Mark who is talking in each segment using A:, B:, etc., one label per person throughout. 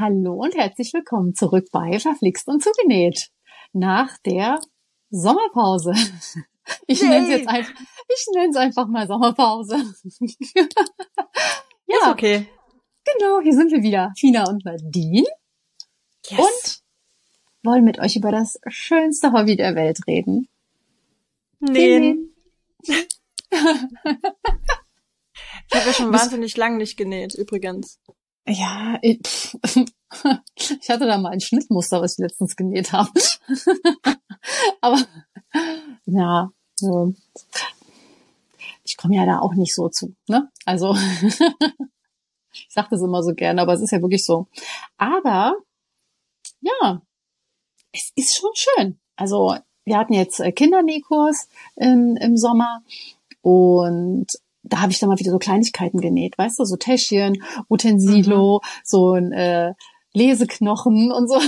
A: Hallo und herzlich willkommen zurück bei Verflixt und zugenäht. Nach der Sommerpause. Ich nenne es jetzt einfach, ich nenne es einfach mal Sommerpause.
B: ja, Ist okay.
A: Genau, hier sind wir wieder. Tina und Nadine. Yes. Und wollen mit euch über das schönste Hobby der Welt reden.
B: Nähen. ich habe ja schon wahnsinnig lang nicht genäht, übrigens.
A: Ja, ich, ich hatte da mal ein Schnittmuster, was ich letztens genäht habe. Aber ja, so. ich komme ja da auch nicht so zu. Ne? Also ich sage das immer so gerne, aber es ist ja wirklich so. Aber ja, es ist schon schön. Also wir hatten jetzt äh, Kindernähkurs im, im Sommer und da habe ich dann mal wieder so Kleinigkeiten genäht, weißt du, so Täschchen, Utensilo, mhm. so ein äh, Leseknochen und so.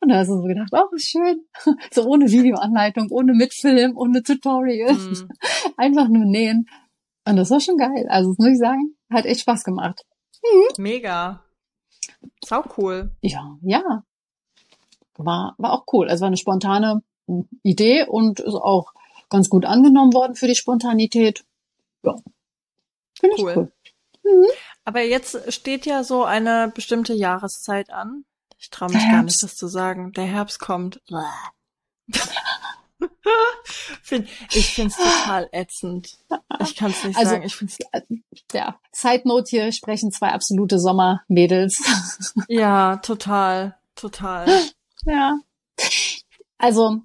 A: Und da hast du so gedacht, oh, schön. So ohne Videoanleitung, ohne Mitfilm, ohne Tutorial. Mhm. Einfach nur nähen. Und das war schon geil. Also das muss ich sagen, hat echt Spaß gemacht.
B: Mhm. Mega. Sau cool.
A: Ja, ja. War, war auch cool. Also war eine spontane Idee und ist auch ganz gut angenommen worden für die Spontanität. Ja. Finde ich cool. cool.
B: Mhm. Aber jetzt steht ja so eine bestimmte Jahreszeit an. Ich traue mich gar nicht, das zu sagen. Der Herbst kommt. ich finde es total ätzend. Ich kann es nicht also, sagen. Ich find's
A: ja, Side Note hier sprechen zwei absolute Sommermädels.
B: ja, total, total.
A: Ja. Also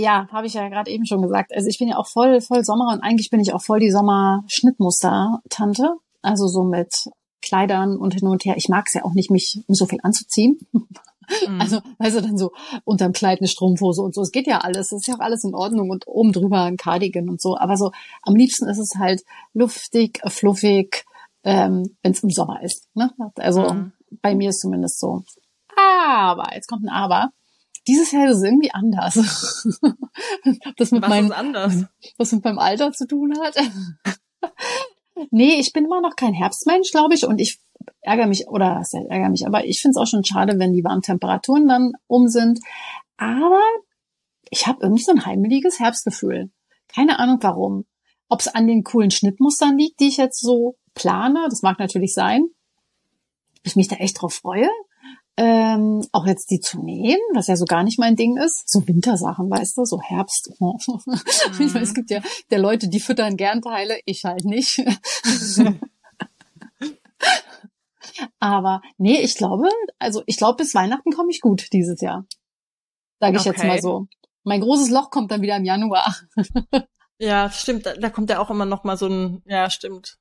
A: ja, habe ich ja gerade eben schon gesagt. Also ich bin ja auch voll, voll Sommer und eigentlich bin ich auch voll die Sommer-Schnittmuster-Tante. Also so mit Kleidern und hin und her. Ich mag es ja auch nicht, mich so viel anzuziehen. Mhm. Also, weißt du, dann so unterm Kleid eine Strumpfhose und so. Es geht ja alles. Es ist ja auch alles in Ordnung und oben drüber ein Cardigan und so. Aber so am liebsten ist es halt luftig, fluffig, ähm, wenn es im Sommer ist. Ne? Also mhm. bei mir ist zumindest so. Aber, jetzt kommt ein Aber dieses Jahr ist es irgendwie anders.
B: das mit was meinem, ist anders?
A: Was mit meinem Alter zu tun hat. nee, ich bin immer noch kein Herbstmensch, glaube ich, und ich ärgere mich, oder heißt ärgere mich, aber ich finde es auch schon schade, wenn die warmen Temperaturen dann um sind. Aber ich habe irgendwie so ein heimeliges Herbstgefühl. Keine Ahnung warum. Ob es an den coolen Schnittmustern liegt, die ich jetzt so plane, das mag natürlich sein. Ich mich da echt drauf freue ähm, auch jetzt die zu nähen, was ja so gar nicht mein Ding ist. So Wintersachen, weißt du, so Herbst. Oh. Mhm. Ich weiß, es gibt ja der Leute, die füttern gern Teile, ich halt nicht. Aber nee, ich glaube, also ich glaube, bis Weihnachten komme ich gut dieses Jahr. Sage ich okay. jetzt mal so. Mein großes Loch kommt dann wieder im Januar.
B: ja, stimmt. Da, da kommt ja auch immer noch mal so ein, ja, stimmt.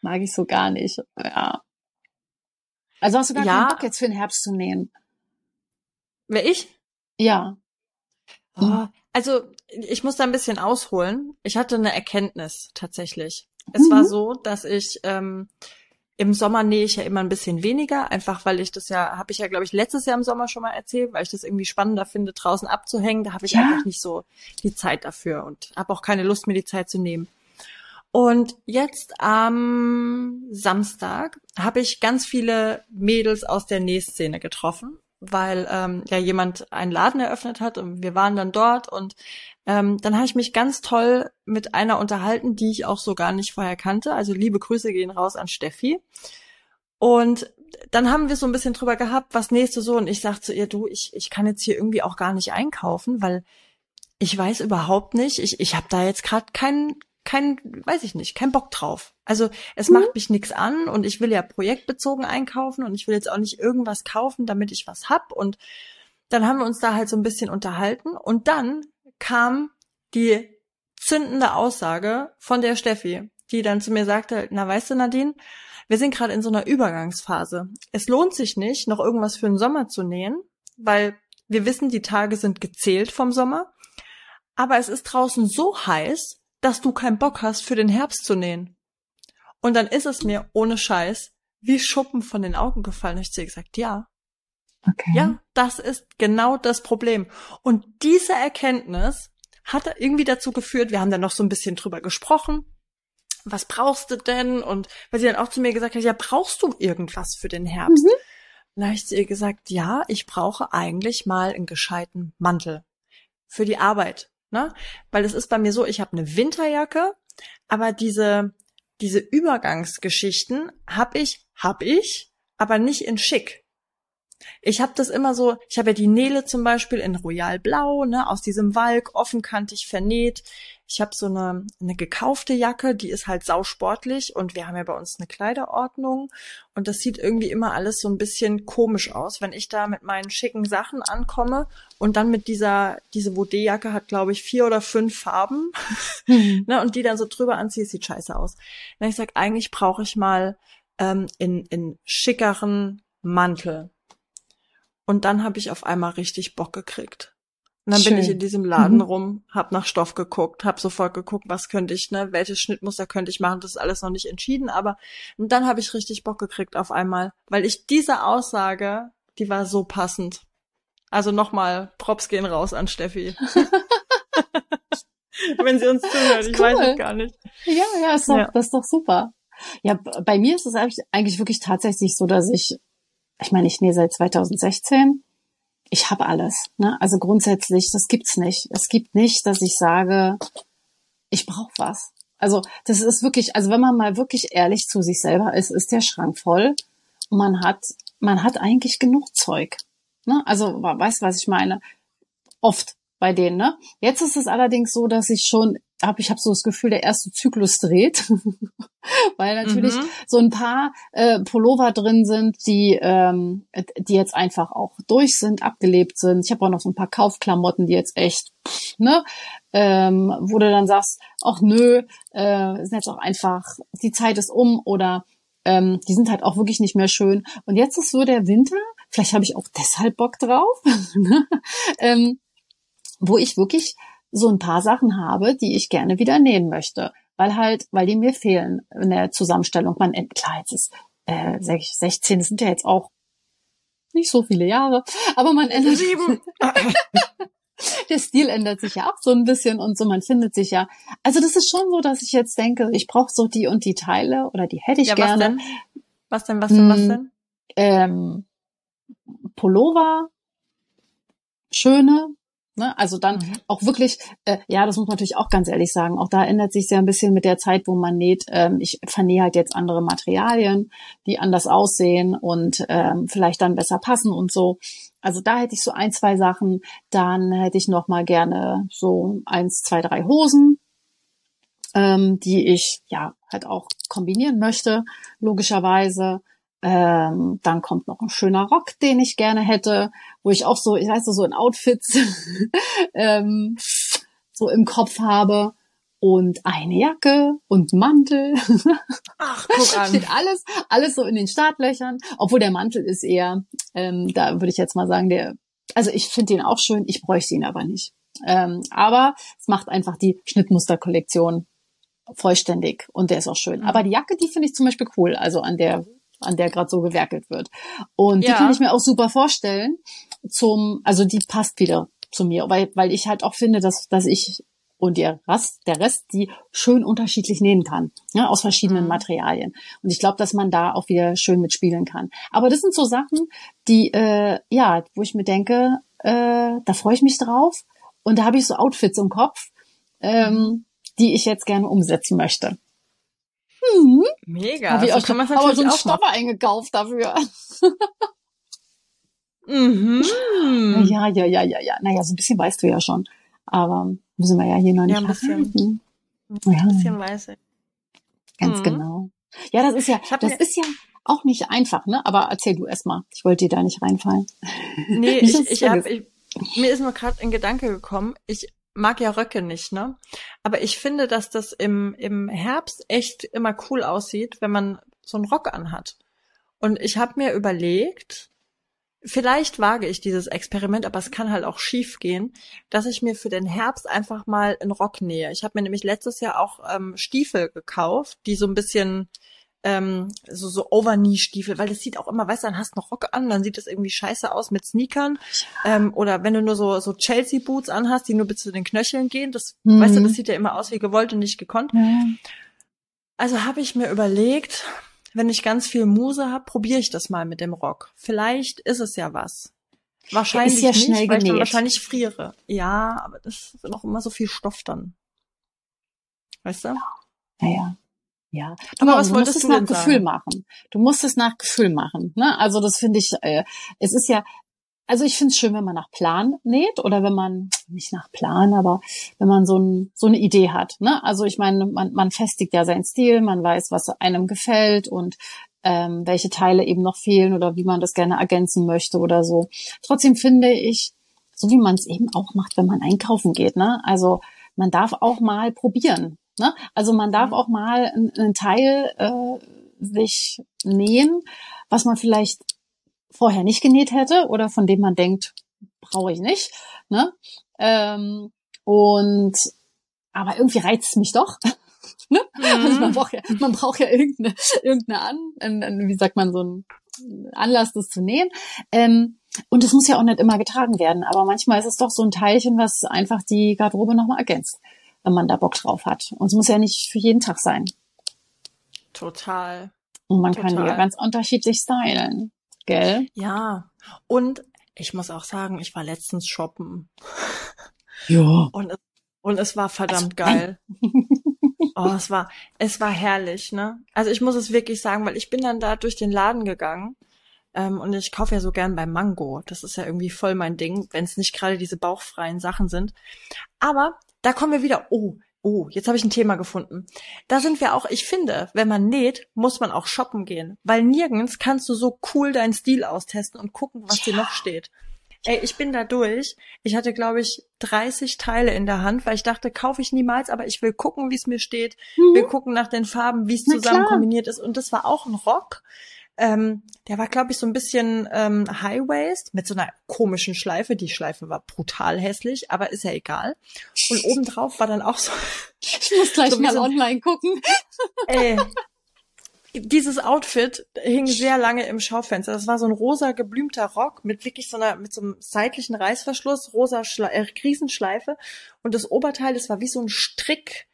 A: Mag ich so gar nicht. Ja. Also hast du gar ja. keinen Bock jetzt für den Herbst zu nähen?
B: Wer ich?
A: Ja.
B: Oh, also ich muss da ein bisschen ausholen. Ich hatte eine Erkenntnis tatsächlich. Es mhm. war so, dass ich ähm, im Sommer nähe ich ja immer ein bisschen weniger, einfach weil ich das ja, habe ich ja, glaube ich, letztes Jahr im Sommer schon mal erzählt, weil ich das irgendwie spannender finde, draußen abzuhängen. Da habe ich ja. einfach nicht so die Zeit dafür und habe auch keine Lust, mir die Zeit zu nehmen. Und jetzt am Samstag habe ich ganz viele Mädels aus der Nähszene getroffen, weil ähm, ja jemand einen Laden eröffnet hat und wir waren dann dort und ähm, dann habe ich mich ganz toll mit einer unterhalten, die ich auch so gar nicht vorher kannte. Also liebe Grüße gehen raus an Steffi. Und dann haben wir so ein bisschen drüber gehabt, was nächste so und ich sagte zu ihr, du, ich, ich kann jetzt hier irgendwie auch gar nicht einkaufen, weil ich weiß überhaupt nicht, ich, ich habe da jetzt gerade keinen kein, weiß ich nicht, kein Bock drauf. Also es mhm. macht mich nichts an und ich will ja projektbezogen einkaufen und ich will jetzt auch nicht irgendwas kaufen, damit ich was hab. Und dann haben wir uns da halt so ein bisschen unterhalten und dann kam die zündende Aussage von der Steffi, die dann zu mir sagte, na weißt du Nadine, wir sind gerade in so einer Übergangsphase. Es lohnt sich nicht, noch irgendwas für den Sommer zu nähen, weil wir wissen, die Tage sind gezählt vom Sommer. Aber es ist draußen so heiß, dass du keinen Bock hast, für den Herbst zu nähen. Und dann ist es mir ohne Scheiß wie Schuppen von den Augen gefallen. Ich habe gesagt, ja. Okay. Ja, das ist genau das Problem. Und diese Erkenntnis hat irgendwie dazu geführt, wir haben dann noch so ein bisschen drüber gesprochen. Was brauchst du denn? Und weil sie dann auch zu mir gesagt hat, ja, brauchst du irgendwas für den Herbst? Mhm. dann habe ich zu ihr gesagt, ja, ich brauche eigentlich mal einen gescheiten Mantel für die Arbeit, ne? Weil es ist bei mir so, ich habe eine Winterjacke, aber diese diese Übergangsgeschichten habe ich, hab ich, aber nicht in schick. Ich habe das immer so, ich habe ja die Nele zum Beispiel in Royal Blau, ne, aus diesem Walk, offenkantig vernäht. Ich habe so eine, eine gekaufte Jacke, die ist halt sausportlich und wir haben ja bei uns eine Kleiderordnung und das sieht irgendwie immer alles so ein bisschen komisch aus, wenn ich da mit meinen schicken Sachen ankomme und dann mit dieser, diese Vaudet-Jacke hat, glaube ich, vier oder fünf Farben mhm. ne, und die dann so drüber anziehe, sieht scheiße aus. Und ich sag, eigentlich brauche ich mal ähm, in, in schickeren Mantel und dann habe ich auf einmal richtig Bock gekriegt. Und dann Schön. bin ich in diesem Laden mhm. rum, hab nach Stoff geguckt, hab sofort geguckt, was könnte ich, ne, welches Schnittmuster könnte ich machen, das ist alles noch nicht entschieden, aber und dann habe ich richtig Bock gekriegt auf einmal, weil ich diese Aussage, die war so passend. Also nochmal, Props gehen raus an Steffi. Wenn sie uns zuhört, ich cool. weiß es gar nicht.
A: Ja, ja, ist doch, ja. das ist doch super. Ja, bei mir ist es eigentlich wirklich tatsächlich so, dass ich ich meine, ich nähe seit 2016. Ich habe alles. Ne? Also grundsätzlich, das gibt's nicht. Es gibt nicht, dass ich sage, ich brauche was. Also das ist wirklich, also wenn man mal wirklich ehrlich zu sich selber ist, ist der Schrank voll und man hat, man hat eigentlich genug Zeug. Ne? Also weißt du, was ich meine? Oft bei denen. Ne? Jetzt ist es allerdings so, dass ich schon hab, ich habe so das Gefühl, der erste Zyklus dreht, weil natürlich mhm. so ein paar äh, Pullover drin sind, die ähm, die jetzt einfach auch durch sind, abgelebt sind. Ich habe auch noch so ein paar Kaufklamotten, die jetzt echt, ne, ähm, wo du dann sagst, ach nö, äh, sind jetzt auch einfach, die Zeit ist um oder ähm, die sind halt auch wirklich nicht mehr schön. Und jetzt ist so der Winter, vielleicht habe ich auch deshalb Bock drauf, ne? ähm, wo ich wirklich so ein paar Sachen habe, die ich gerne wieder nähen möchte, weil halt, weil die mir fehlen in der Zusammenstellung. Man, klar, jetzt ist äh, 16, das sind ja jetzt auch nicht so viele Jahre, aber man ändert sieben. der Stil ändert sich ja auch so ein bisschen und so, man findet sich ja. Also das ist schon so, dass ich jetzt denke, ich brauche so die und die Teile oder die hätte ich ja, gerne.
B: Was denn? Was denn? Was denn? Was hm, denn?
A: Ähm, Pullover, schöne, Ne? Also dann mhm. auch wirklich, äh, ja, das muss man natürlich auch ganz ehrlich sagen, auch da ändert sich ja ein bisschen mit der Zeit, wo man näht. Ähm, ich vernähe halt jetzt andere Materialien, die anders aussehen und ähm, vielleicht dann besser passen und so. Also da hätte ich so ein, zwei Sachen. Dann hätte ich noch mal gerne so eins, zwei, drei Hosen, ähm, die ich ja halt auch kombinieren möchte, logischerweise. Ähm, dann kommt noch ein schöner Rock, den ich gerne hätte, wo ich auch so, ich weiß so in Outfits ähm, so im Kopf habe und eine Jacke und Mantel.
B: Ach, guck an.
A: Steht alles, alles so in den Startlöchern. Obwohl der Mantel ist eher, ähm, da würde ich jetzt mal sagen, der, also ich finde den auch schön, ich bräuchte ihn aber nicht. Ähm, aber es macht einfach die Schnittmusterkollektion vollständig und der ist auch schön. Aber die Jacke, die finde ich zum Beispiel cool. Also an der an der gerade so gewerkelt wird. Und ja. die kann ich mir auch super vorstellen zum, also die passt wieder zu mir, weil, weil ich halt auch finde, dass, dass ich und der Rest, der Rest, die schön unterschiedlich nähen kann, ja, aus verschiedenen mhm. Materialien. Und ich glaube, dass man da auch wieder schön mitspielen kann. Aber das sind so Sachen, die, äh, ja, wo ich mir denke, äh, da freue ich mich drauf. Und da habe ich so Outfits im Kopf, ähm, die ich jetzt gerne umsetzen möchte.
B: Hm. Mega.
A: Habe ich auch, schon, aber so einen Stoffer eingekauft dafür.
B: mhm.
A: Ja, ja, ja, ja, ja. Naja, so ein bisschen weißt du ja schon. Aber müssen wir ja hier noch nicht ja,
B: ein bisschen, ja. ein bisschen weiß ich.
A: Ganz mhm. genau. Ja, das ist ja, das ist ja auch nicht einfach, ne? Aber erzähl du erst mal. Ich wollte dir da nicht reinfallen.
B: Nee, ich, ich, hab, ich, mir ist nur gerade ein Gedanke gekommen. Ich mag ja Röcke nicht, ne? Aber ich finde, dass das im, im Herbst echt immer cool aussieht, wenn man so einen Rock anhat. Und ich habe mir überlegt, vielleicht wage ich dieses Experiment, aber es kann halt auch schief gehen, dass ich mir für den Herbst einfach mal einen Rock nähe. Ich habe mir nämlich letztes Jahr auch ähm, Stiefel gekauft, die so ein bisschen ähm, so, so Overknee-Stiefel, weil das sieht auch immer, weißt du, dann hast du noch Rock an, dann sieht das irgendwie scheiße aus mit Sneakern. Ähm, oder wenn du nur so, so Chelsea-Boots anhast, die nur bis zu den Knöcheln gehen, das, mhm. weißt du, das sieht ja immer aus wie gewollt und nicht gekonnt. Mhm. Also habe ich mir überlegt, wenn ich ganz viel Muse habe, probiere ich das mal mit dem Rock. Vielleicht ist es ja was. Wahrscheinlich
A: ist ja
B: nicht,
A: schnell
B: weil ich dann wahrscheinlich friere. Ja, aber das ist auch immer so viel Stoff dann. Weißt du?
A: Naja. Ja,
B: Aber
A: aber
B: was
A: du
B: wolltest
A: musst es
B: du
A: nach
B: denn
A: Gefühl
B: sagen?
A: machen. Du musst es nach Gefühl machen. Ne? Also das finde ich, äh, es ist ja, also ich finde es schön, wenn man nach Plan näht oder wenn man, nicht nach Plan, aber wenn man so, ein, so eine Idee hat. Ne? Also ich meine, man, man festigt ja seinen Stil, man weiß, was einem gefällt und ähm, welche Teile eben noch fehlen oder wie man das gerne ergänzen möchte oder so. Trotzdem finde ich, so wie man es eben auch macht, wenn man einkaufen geht. Ne? Also man darf auch mal probieren. Ne? Also man darf
B: Mhm.
A: auch mal einen, einen Teil äh, sich nähen, was man vielleicht vorher nicht genäht hätte oder von dem man denkt, brauche ich nicht. Ne? Ähm, und aber irgendwie reizt es mich doch. ne? Also man braucht ja, man braucht ja irgendeine, irgendeine An, ein, ein, wie sagt man, so ein Anlass, das zu nähen. Ähm, und es muss ja auch nicht immer getragen werden, aber manchmal ist es doch so ein Teilchen, was einfach die Garderobe nochmal ergänzt, wenn man da Bock drauf hat. Und es muss ja nicht für jeden Tag sein.
B: Total.
A: Und man kann die
B: Total.
A: ja ganz unterschiedlich stylen. Gell?
B: Ja. Und ich muss auch sagen, ich war letztens shoppen.
A: Ja.
B: Und es, und es war verdammt
A: Also,
B: geil. Oh, es war, es war herrlich, ne? Also ich muss es wirklich sagen, weil ich bin dann da durch den Laden gegangen ähm, und ich kaufe ja so gern bei Mango. Das ist ja irgendwie voll mein Ding, wenn es nicht gerade diese bauchfreien Sachen sind. Aber da kommen wir wieder. Oh, oh, jetzt habe ich ein Thema gefunden. Da sind wir auch. Ich finde, wenn man näht, muss man auch shoppen gehen, weil nirgends kannst du so cool deinen Stil austesten und gucken, was dir noch steht. Ey, ich bin da durch. Ich hatte, glaube ich, 30 Teile in der Hand, weil ich dachte, kaufe ich niemals, aber ich will gucken, wie es mir steht. Wir gucken nach den Farben, wie es zusammen
A: klar.
B: kombiniert ist. Und das war auch ein Rock. Ähm, der war, glaube ich, so ein bisschen ähm, High-Waist mit so einer komischen Schleife. Die Schleife war brutal hässlich, aber ist ja egal. Und obendrauf war dann auch so,
A: Ich muss gleich
B: So
A: mal
B: so-
A: online gucken.
B: ey, dieses Outfit hing sehr lange im Schaufenster. Das war so ein rosa geblümter Rock mit wirklich so einer, mit so einem seitlichen Reißverschluss, rosa Schle äh, Riesenschleife. Und das Oberteil, das war wie so ein Strick,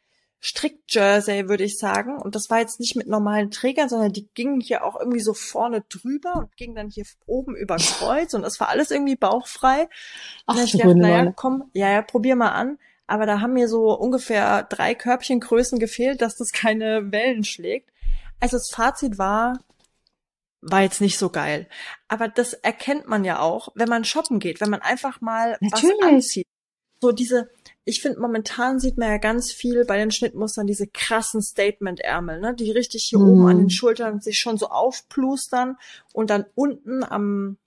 B: Strick-Jersey, würde ich sagen. Und das war jetzt nicht mit normalen Trägern, sondern die gingen hier auch irgendwie so vorne drüber und gingen dann hier oben über Kreuz. Und das war alles irgendwie bauchfrei.
A: Ach,
B: Und ich
A: grüne
B: naja, komm, ja, ja, probier mal an. Aber da haben mir so ungefähr drei Körbchengrößen gefehlt, dass das keine Wellen schlägt. Also das Fazit war, war jetzt nicht so geil. Aber das erkennt man ja auch, wenn man shoppen geht, wenn man einfach mal
A: Natürlich.
B: was anzieht. So diese, ich finde, momentan sieht man ja ganz viel bei den Schnittmustern diese krassen Statement-Ärmel, ne, die richtig hier
A: Mhm.
B: oben an den Schultern sich schon so aufplustern und dann unten am,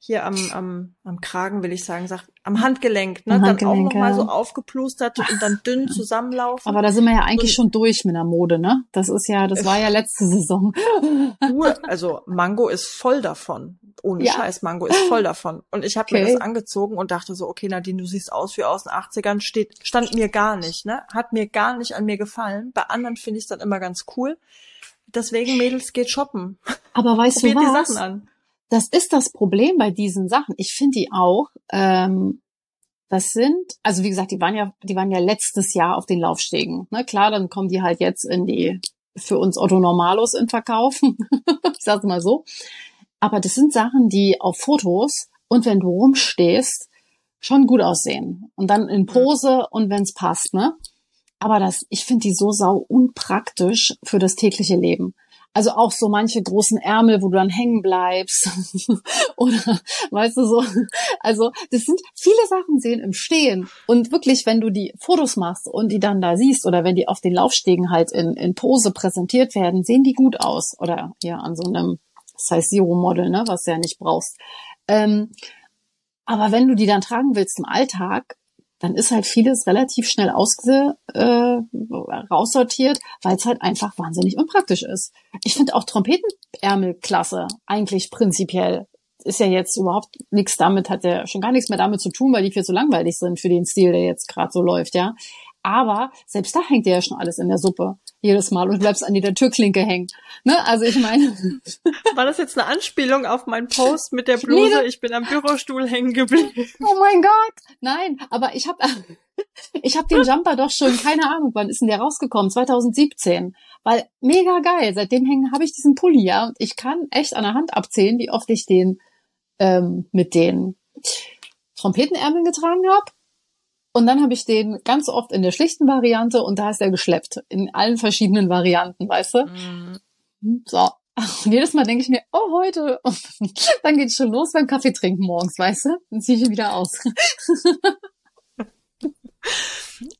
B: hier am, am, am Kragen, will ich sagen, sagt, am Handgelenk, ne,
A: Am
B: dann
A: Handgelenk,
B: auch nochmal
A: ja.
B: so aufgeplustert und dann dünn zusammenlaufen.
A: Aber da sind wir ja eigentlich
B: Und-
A: schon durch mit der Mode, ne? Das ist ja, das war ja letzte Saison.
B: Also Mango ist voll davon. Ohne
A: Ja.
B: Scheiß, Mango ist voll davon. Und ich habe mir
A: Okay.
B: das angezogen und dachte so, okay, Nadine, du siehst aus wie aus den 80ern, steht, stand mir gar nicht, ne? Hat mir gar nicht an mir gefallen. Bei anderen finde ich es dann immer ganz cool. Deswegen, Mädels, geht shoppen.
A: Aber weißt du
B: Probiert die
A: was?
B: Sachen an.
A: Das ist das Problem bei diesen Sachen. Ich finde die auch, ähm, das sind, also wie gesagt, die waren ja, die waren ja letztes Jahr auf den Laufstegen. Ne? Klar, dann kommen die halt jetzt in die, für uns Otto Normalos in Verkauf. ich sag's mal so. Aber das sind Sachen, die auf Fotos und wenn du rumstehst, schon gut aussehen. Und dann in Pose und wenn's passt, ne? Aber das, ich finde die so sau unpraktisch für das tägliche Leben. Also auch so manche großen Ärmel, wo du dann hängen bleibst. Oder, weißt du, so. Also, das sind viele Sachen sehen im Stehen. Und wirklich, wenn du die Fotos machst und die dann da siehst oder wenn die auf den Laufstegen halt in, in Pose präsentiert werden, sehen die gut aus. Oder ja, an so einem Size Zero Model, ne, was du ja nicht brauchst. Ähm, aber wenn du die dann tragen willst im Alltag, dann ist halt vieles relativ schnell ausge, äh, raussortiert, weil es halt einfach wahnsinnig unpraktisch ist. Ich finde auch Trompetenärmel klasse, eigentlich prinzipiell. Ist ja jetzt überhaupt nichts damit, hat ja schon gar nichts mehr damit zu tun, weil die viel zu langweilig sind für den Stil, der jetzt gerade so läuft, ja. Aber selbst da hängt dir ja schon alles in der Suppe. Jedes Mal und bleibst an der Türklinke hängen. Ne? Also ich meine,
B: War das jetzt eine Anspielung auf meinen Post mit der Bluse? Ich bin am Bürostuhl hängen geblieben.
A: Oh mein Gott! Nein, aber ich habe Ich habe den Jumper doch schon, keine Ahnung, wann ist denn der rausgekommen? 2017. Weil mega geil. Seitdem hängen habe ich diesen Pulli, ja. Und ich kann echt an der Hand abzählen, wie oft ich den ähm, mit den Trompetenärmeln getragen habe. Und dann habe ich den ganz oft in der schlichten Variante und da ist er geschleppt. In allen verschiedenen Varianten, weißt du? Mhm. So. Und jedes Mal denke ich mir, oh, heute. Und dann geht's schon los beim Kaffee trinken morgens, weißt du? Dann ziehe ich ihn wieder aus.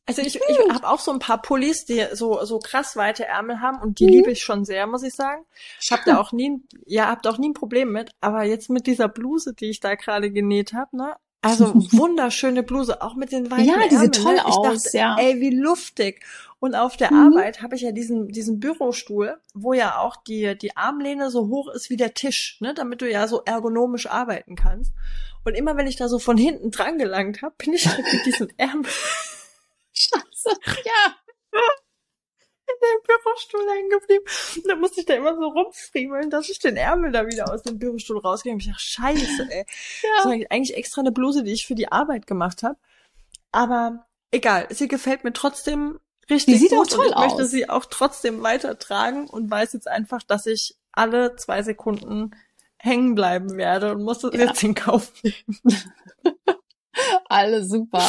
B: Also ich, ich habe auch so ein paar Pullis, die so so krass weite Ärmel haben und die mhm. liebe ich schon sehr, muss ich sagen. Ich habe da auch nie, ja, habt auch nie ein Problem mit. Aber jetzt mit dieser Bluse, die ich da gerade genäht habe, ne? Also wunderschöne Bluse, auch mit den weiten
A: Ja, die sieht toll
B: ne? ich
A: aus,
B: dachte,
A: ja.
B: Ey, wie luftig. Und auf der
A: Mhm.
B: Arbeit habe ich ja diesen diesen Bürostuhl, wo ja auch die die Armlehne so hoch ist wie der Tisch, ne, damit du ja so ergonomisch arbeiten kannst. Und immer wenn ich da so von hinten dran gelangt habe, bin ich halt mit diesem Ärmel
A: Scheiße. Ja.
B: In dem Bürostuhl hängen geblieben. Und dann musste ich da immer so rumfriemeln, dass ich den Ärmel da wieder aus dem Bürostuhl rauskriege. Und ich dachte, scheiße, ey. Das
A: Ja.
B: war eigentlich extra eine Bluse, die ich für die Arbeit gemacht habe. Aber egal, sie gefällt mir trotzdem richtig
A: Die sieht
B: gut
A: auch toll
B: und ich möchte
A: aus.
B: sie auch trotzdem weitertragen und weiß jetzt einfach, dass ich alle zwei Sekunden hängen bleiben werde und muss das
A: Ja.
B: jetzt in Kauf nehmen.
A: Alles super.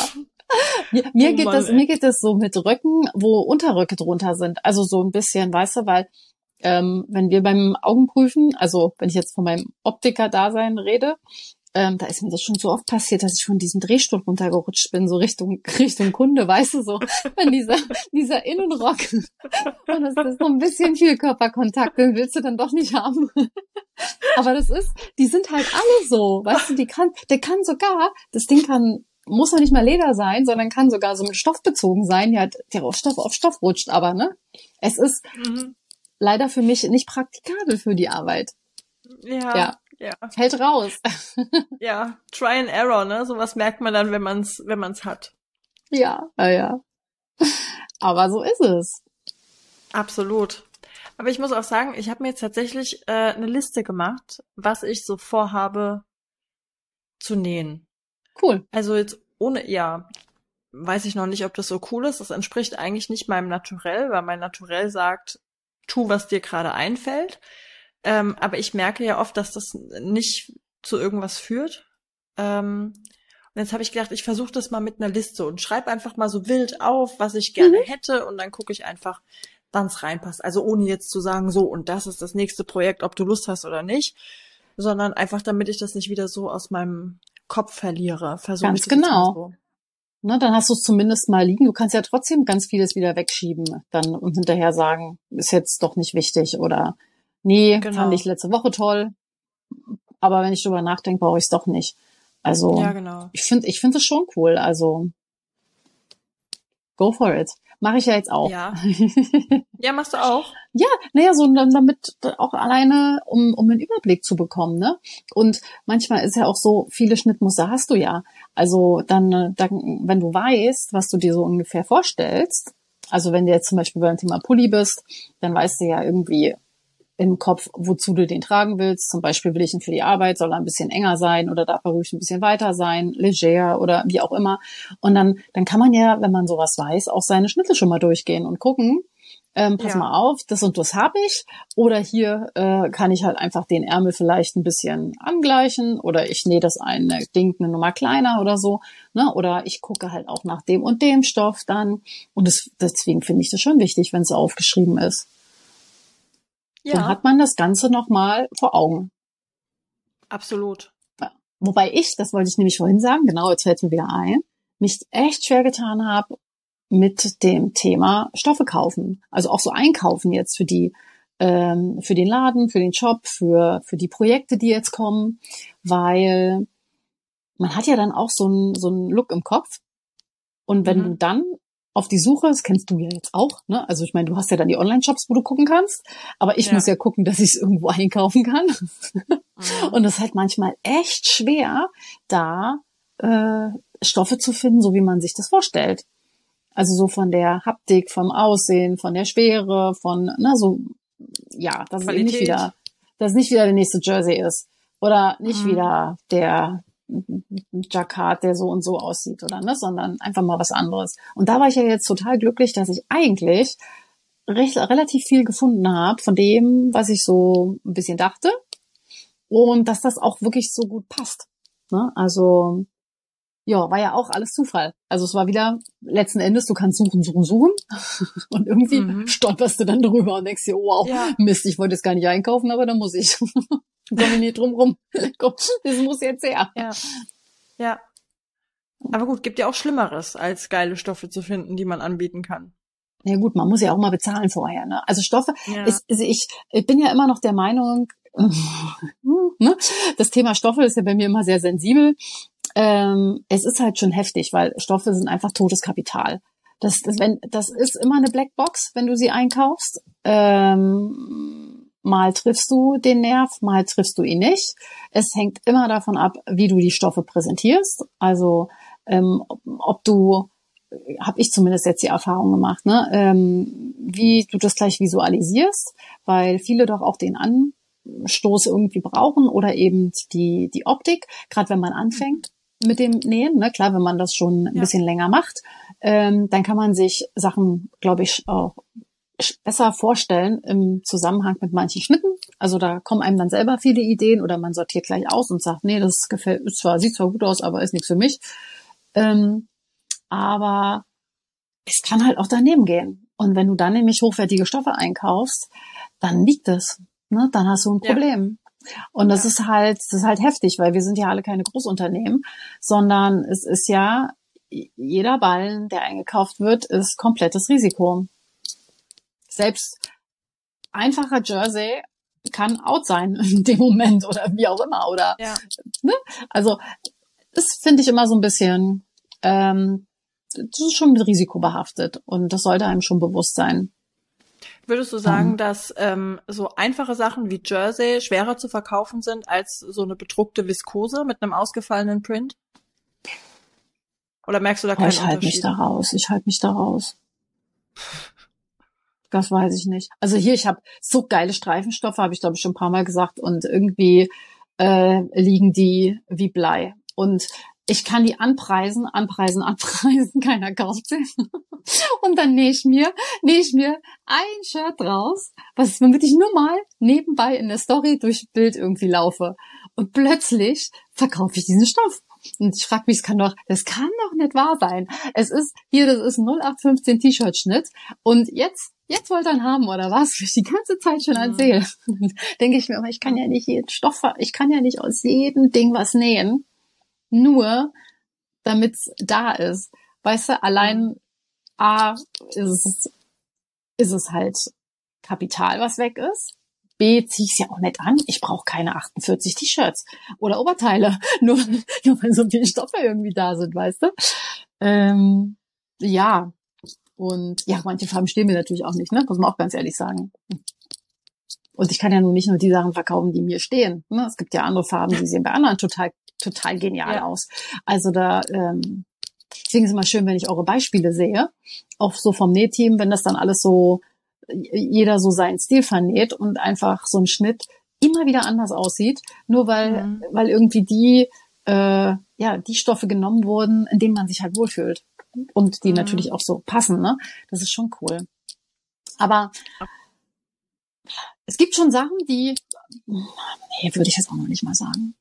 A: Mir, mir
B: Oh
A: geht
B: Mann,
A: das,
B: ey.
A: mir geht das so mit Röcken, wo Unterröcke drunter sind. Also so ein bisschen, weißt du, weil ähm, wenn wir beim Augenprüfen, also wenn ich jetzt von meinem Optiker-Dasein rede, ähm, da ist mir das schon so oft passiert, dass ich von diesem Drehstuhl runtergerutscht bin, so Richtung Richtung Kunde, weißt du so, wenn dieser dieser Innenrock und das ist so ein bisschen viel Körperkontakt, den willst du dann doch nicht haben. Aber das ist, die sind halt alle so, weißt du, die kann, der kann sogar, das Ding kann muss ja nicht mal Leder sein, sondern kann sogar so mit Stoff bezogen sein, ja, der auf Stoff auf Stoff rutscht, aber ne, es ist
B: Mhm.
A: leider für mich nicht praktikabel für die Arbeit.
B: Ja,
A: Ja.
B: ja,
A: Fällt raus.
B: ja. Try and error, ne? Sowas merkt man dann, wenn man's, wenn man's hat.
A: ja, ja, ja. Aber so ist es.
B: Absolut. Aber ich muss auch sagen, ich habe mir jetzt tatsächlich äh, eine Liste gemacht, was ich so vorhabe zu nähen.
A: Cool.
B: Also jetzt ohne, ja, weiß ich noch nicht, ob das so cool ist. Das entspricht eigentlich nicht meinem Naturell, weil mein Naturell sagt, tu, was dir gerade einfällt. Ähm, aber ich merke ja oft, dass das nicht zu irgendwas führt. Ähm, und jetzt habe ich gedacht, ich versuche das mal mit einer Liste und schreibe einfach mal so wild auf, was ich gerne hätte und dann gucke ich einfach, wann es reinpasst. Also ohne jetzt zu sagen, so und das ist das nächste Projekt, ob du Lust hast oder nicht, sondern einfach, damit ich das nicht wieder so aus meinem Kopf verliere. Versuche
A: Ganz genau.
B: so.
A: Ne, dann hast du es zumindest mal liegen. Du kannst ja trotzdem ganz vieles wieder wegschieben dann und hinterher sagen, ist jetzt doch nicht wichtig oder nee,
B: Genau.
A: fand ich letzte Woche toll. Aber wenn ich drüber nachdenke, brauche ich es doch nicht. Also
B: Ja, genau.
A: ich finde, ich finde es schon cool. Also go for it. Mache ich ja jetzt auch.
B: Ja. Ja, machst du auch?
A: Ja, naja, so dann damit auch alleine, um, um einen Überblick zu bekommen, ne? Und manchmal ist ja auch so, viele Schnittmuster hast du ja. Also dann, äh, dann, wenn du weißt, was du dir so ungefähr vorstellst, also wenn du jetzt zum Beispiel beim Thema Pulli bist, dann weißt du ja irgendwie im Kopf, wozu du den tragen willst. Zum Beispiel will ich ihn für die Arbeit, soll er ein bisschen enger sein oder darf er ruhig ein bisschen weiter sein, leger oder wie auch immer. Und dann, dann kann man ja, wenn man sowas weiß, auch seine Schnitte schon mal durchgehen und gucken, ähm, pass
B: Ja.
A: mal auf, das und das habe ich. Oder hier äh, kann ich halt einfach den Ärmel vielleicht ein bisschen angleichen oder ich nähe das eine Ding eine Nummer kleiner oder so. Ne? Oder ich gucke halt auch nach dem und dem Stoff dann. Und das, deswegen finde ich das schon wichtig, wenn es aufgeschrieben ist. Dann
B: Ja,
A: hat man das Ganze nochmal vor Augen.
B: absolut.
A: Wobei ich, das wollte ich nämlich vorhin sagen, genau, jetzt fällt mir wieder ein, mich echt schwer getan habe mit dem Thema Stoffe kaufen. Also auch so einkaufen jetzt für die, ähm, für den Laden, für den Shop, für, für die Projekte, die jetzt kommen, weil man hat ja dann auch so einen so einen Look im Kopf. Und wenn
B: Mhm.
A: du dann auf die Suche, das kennst du ja jetzt auch, ne? Also ich meine, du hast ja dann die Online-Shops, wo du gucken kannst, aber ich
B: Ja.
A: muss ja gucken, dass ich es irgendwo einkaufen kann.
B: Mhm.
A: Und es ist halt manchmal echt schwer, da äh, Stoffe zu finden, so wie man sich das vorstellt. Also so von der Haptik, vom Aussehen, von der Schwere, von, na, so, ja, dass es eben nicht
B: Qualität.
A: wieder, dass es nicht wieder der nächste Jersey ist. Oder nicht
B: Mhm.
A: wieder der Jacquard, der so und so aussieht oder ne, sondern einfach mal was anderes. Und da war ich ja jetzt total glücklich, dass ich eigentlich recht, relativ viel gefunden habe von dem, was ich so ein bisschen dachte und dass das auch wirklich so gut passt. Ne? Also ja, war ja auch alles Zufall. Also es war wieder letzten Endes, du kannst suchen, suchen, suchen und irgendwie mhm. stolperst du dann drüber und denkst dir, oh, wow, ja. Mist, ich wollte jetzt gar nicht einkaufen, aber dann muss ich. Komme nicht drum rum. das muss jetzt her.
B: Ja. ja. Aber gut, gibt ja auch Schlimmeres, als geile Stoffe zu finden, die man anbieten kann.
A: Ja gut, man muss ja auch mal bezahlen vorher. Ne? Also Stoffe, ja. ist, ist, ich, ich bin ja immer noch der Meinung, ne? das Thema Stoffe ist ja bei mir immer sehr sensibel ähm, es ist halt schon heftig, weil Stoffe sind einfach totes Kapital. Das, das, wenn, das ist immer eine Blackbox, wenn du sie einkaufst. Ähm, mal triffst du den Nerv, mal triffst du ihn nicht. Es hängt immer davon ab, wie du die Stoffe präsentierst. Also ähm, ob, ob du habe ich zumindest jetzt die Erfahrung gemacht, ne? ähm, wie du das gleich visualisierst, weil viele doch auch den Anstoß irgendwie brauchen oder eben die, die Optik, gerade wenn man anfängt mit dem Nähen. Ne? Klar, wenn man das schon ein ja. bisschen länger macht, ähm, dann kann man sich Sachen, glaube ich, auch besser vorstellen im Zusammenhang mit manchen Schnitten. Also da kommen einem dann selber viele Ideen oder man sortiert gleich aus und sagt, nee, das gefällt zwar, sieht zwar gut aus, aber ist nichts für mich. Ähm, aber es kann halt auch daneben gehen. Und wenn du dann nämlich hochwertige Stoffe einkaufst, dann liegt es. Ne? Dann hast du ein Problem. Und das ja. ist halt, das ist halt heftig, weil wir sind ja alle keine Großunternehmen, sondern es ist ja jeder Ballen, der eingekauft wird, ist komplettes Risiko. Selbst einfacher Jersey kann out sein in dem Moment oder wie auch immer oder ja. ne? also das finde ich immer so ein bisschen ähm, das ist schon mit Risiko behaftet und das sollte einem schon bewusst sein.
B: Würdest du sagen, um, dass ähm, so einfache Sachen wie Jersey schwerer zu verkaufen sind als so eine bedruckte Viskose mit einem ausgefallenen Print? Oder merkst du da keinen
A: ich halt Unterschied? Ich halte mich da raus. Ich halte mich da raus. Das weiß ich nicht. Also hier, ich habe so geile Streifenstoffe, habe ich glaube ich schon ein paar Mal gesagt, und irgendwie äh, liegen die wie Blei. Und ich kann die anpreisen, anpreisen, anpreisen, keiner kauft sie. Und dann nähe ich mir, nähe ich mir ein Shirt draus, was womit ich nur mal nebenbei in der Story durch Bild irgendwie laufe. Und plötzlich verkaufe ich diesen Stoff. Und ich frage mich, es kann doch, das kann doch nicht wahr sein. Es ist, hier, das ist ein 0815 T-Shirt-Schnitt. Und jetzt, jetzt wollt ihr ihn haben, oder was? Ich die ganze Zeit schon erzähle. Mhm. Denke ich mir, aber ich kann ja nicht jeden Stoff, ich kann ja nicht aus jedem Ding was nähen nur damit es da ist. Weißt du, allein A ist es, ist es halt Kapital, was weg ist. B ziehe ich es ja auch nicht an. Ich brauche keine 48 T-Shirts oder Oberteile, nur, nur weil so viele Stoffe irgendwie da sind, weißt du? Ähm, ja. Und ja, manche Farben stehen mir natürlich auch nicht, ne? Muss man auch ganz ehrlich sagen. Und ich kann ja nun nicht nur die Sachen verkaufen, die mir stehen. Ne? Es gibt ja andere Farben, die sehen bei anderen total total genial ja. aus. Also da, ähm, deswegen ist es immer schön, wenn ich eure Beispiele sehe, auch so vom Nähteam, wenn das dann alles so, jeder so seinen Stil vernäht und einfach so ein Schnitt immer wieder anders aussieht, nur weil, mhm. weil irgendwie die, äh, ja, die Stoffe genommen wurden, in denen man sich halt wohlfühlt. Und die mhm. natürlich auch so passen, ne? Das ist schon cool. Aber es gibt schon Sachen, die, nee, würde ich jetzt auch noch nicht mal sagen.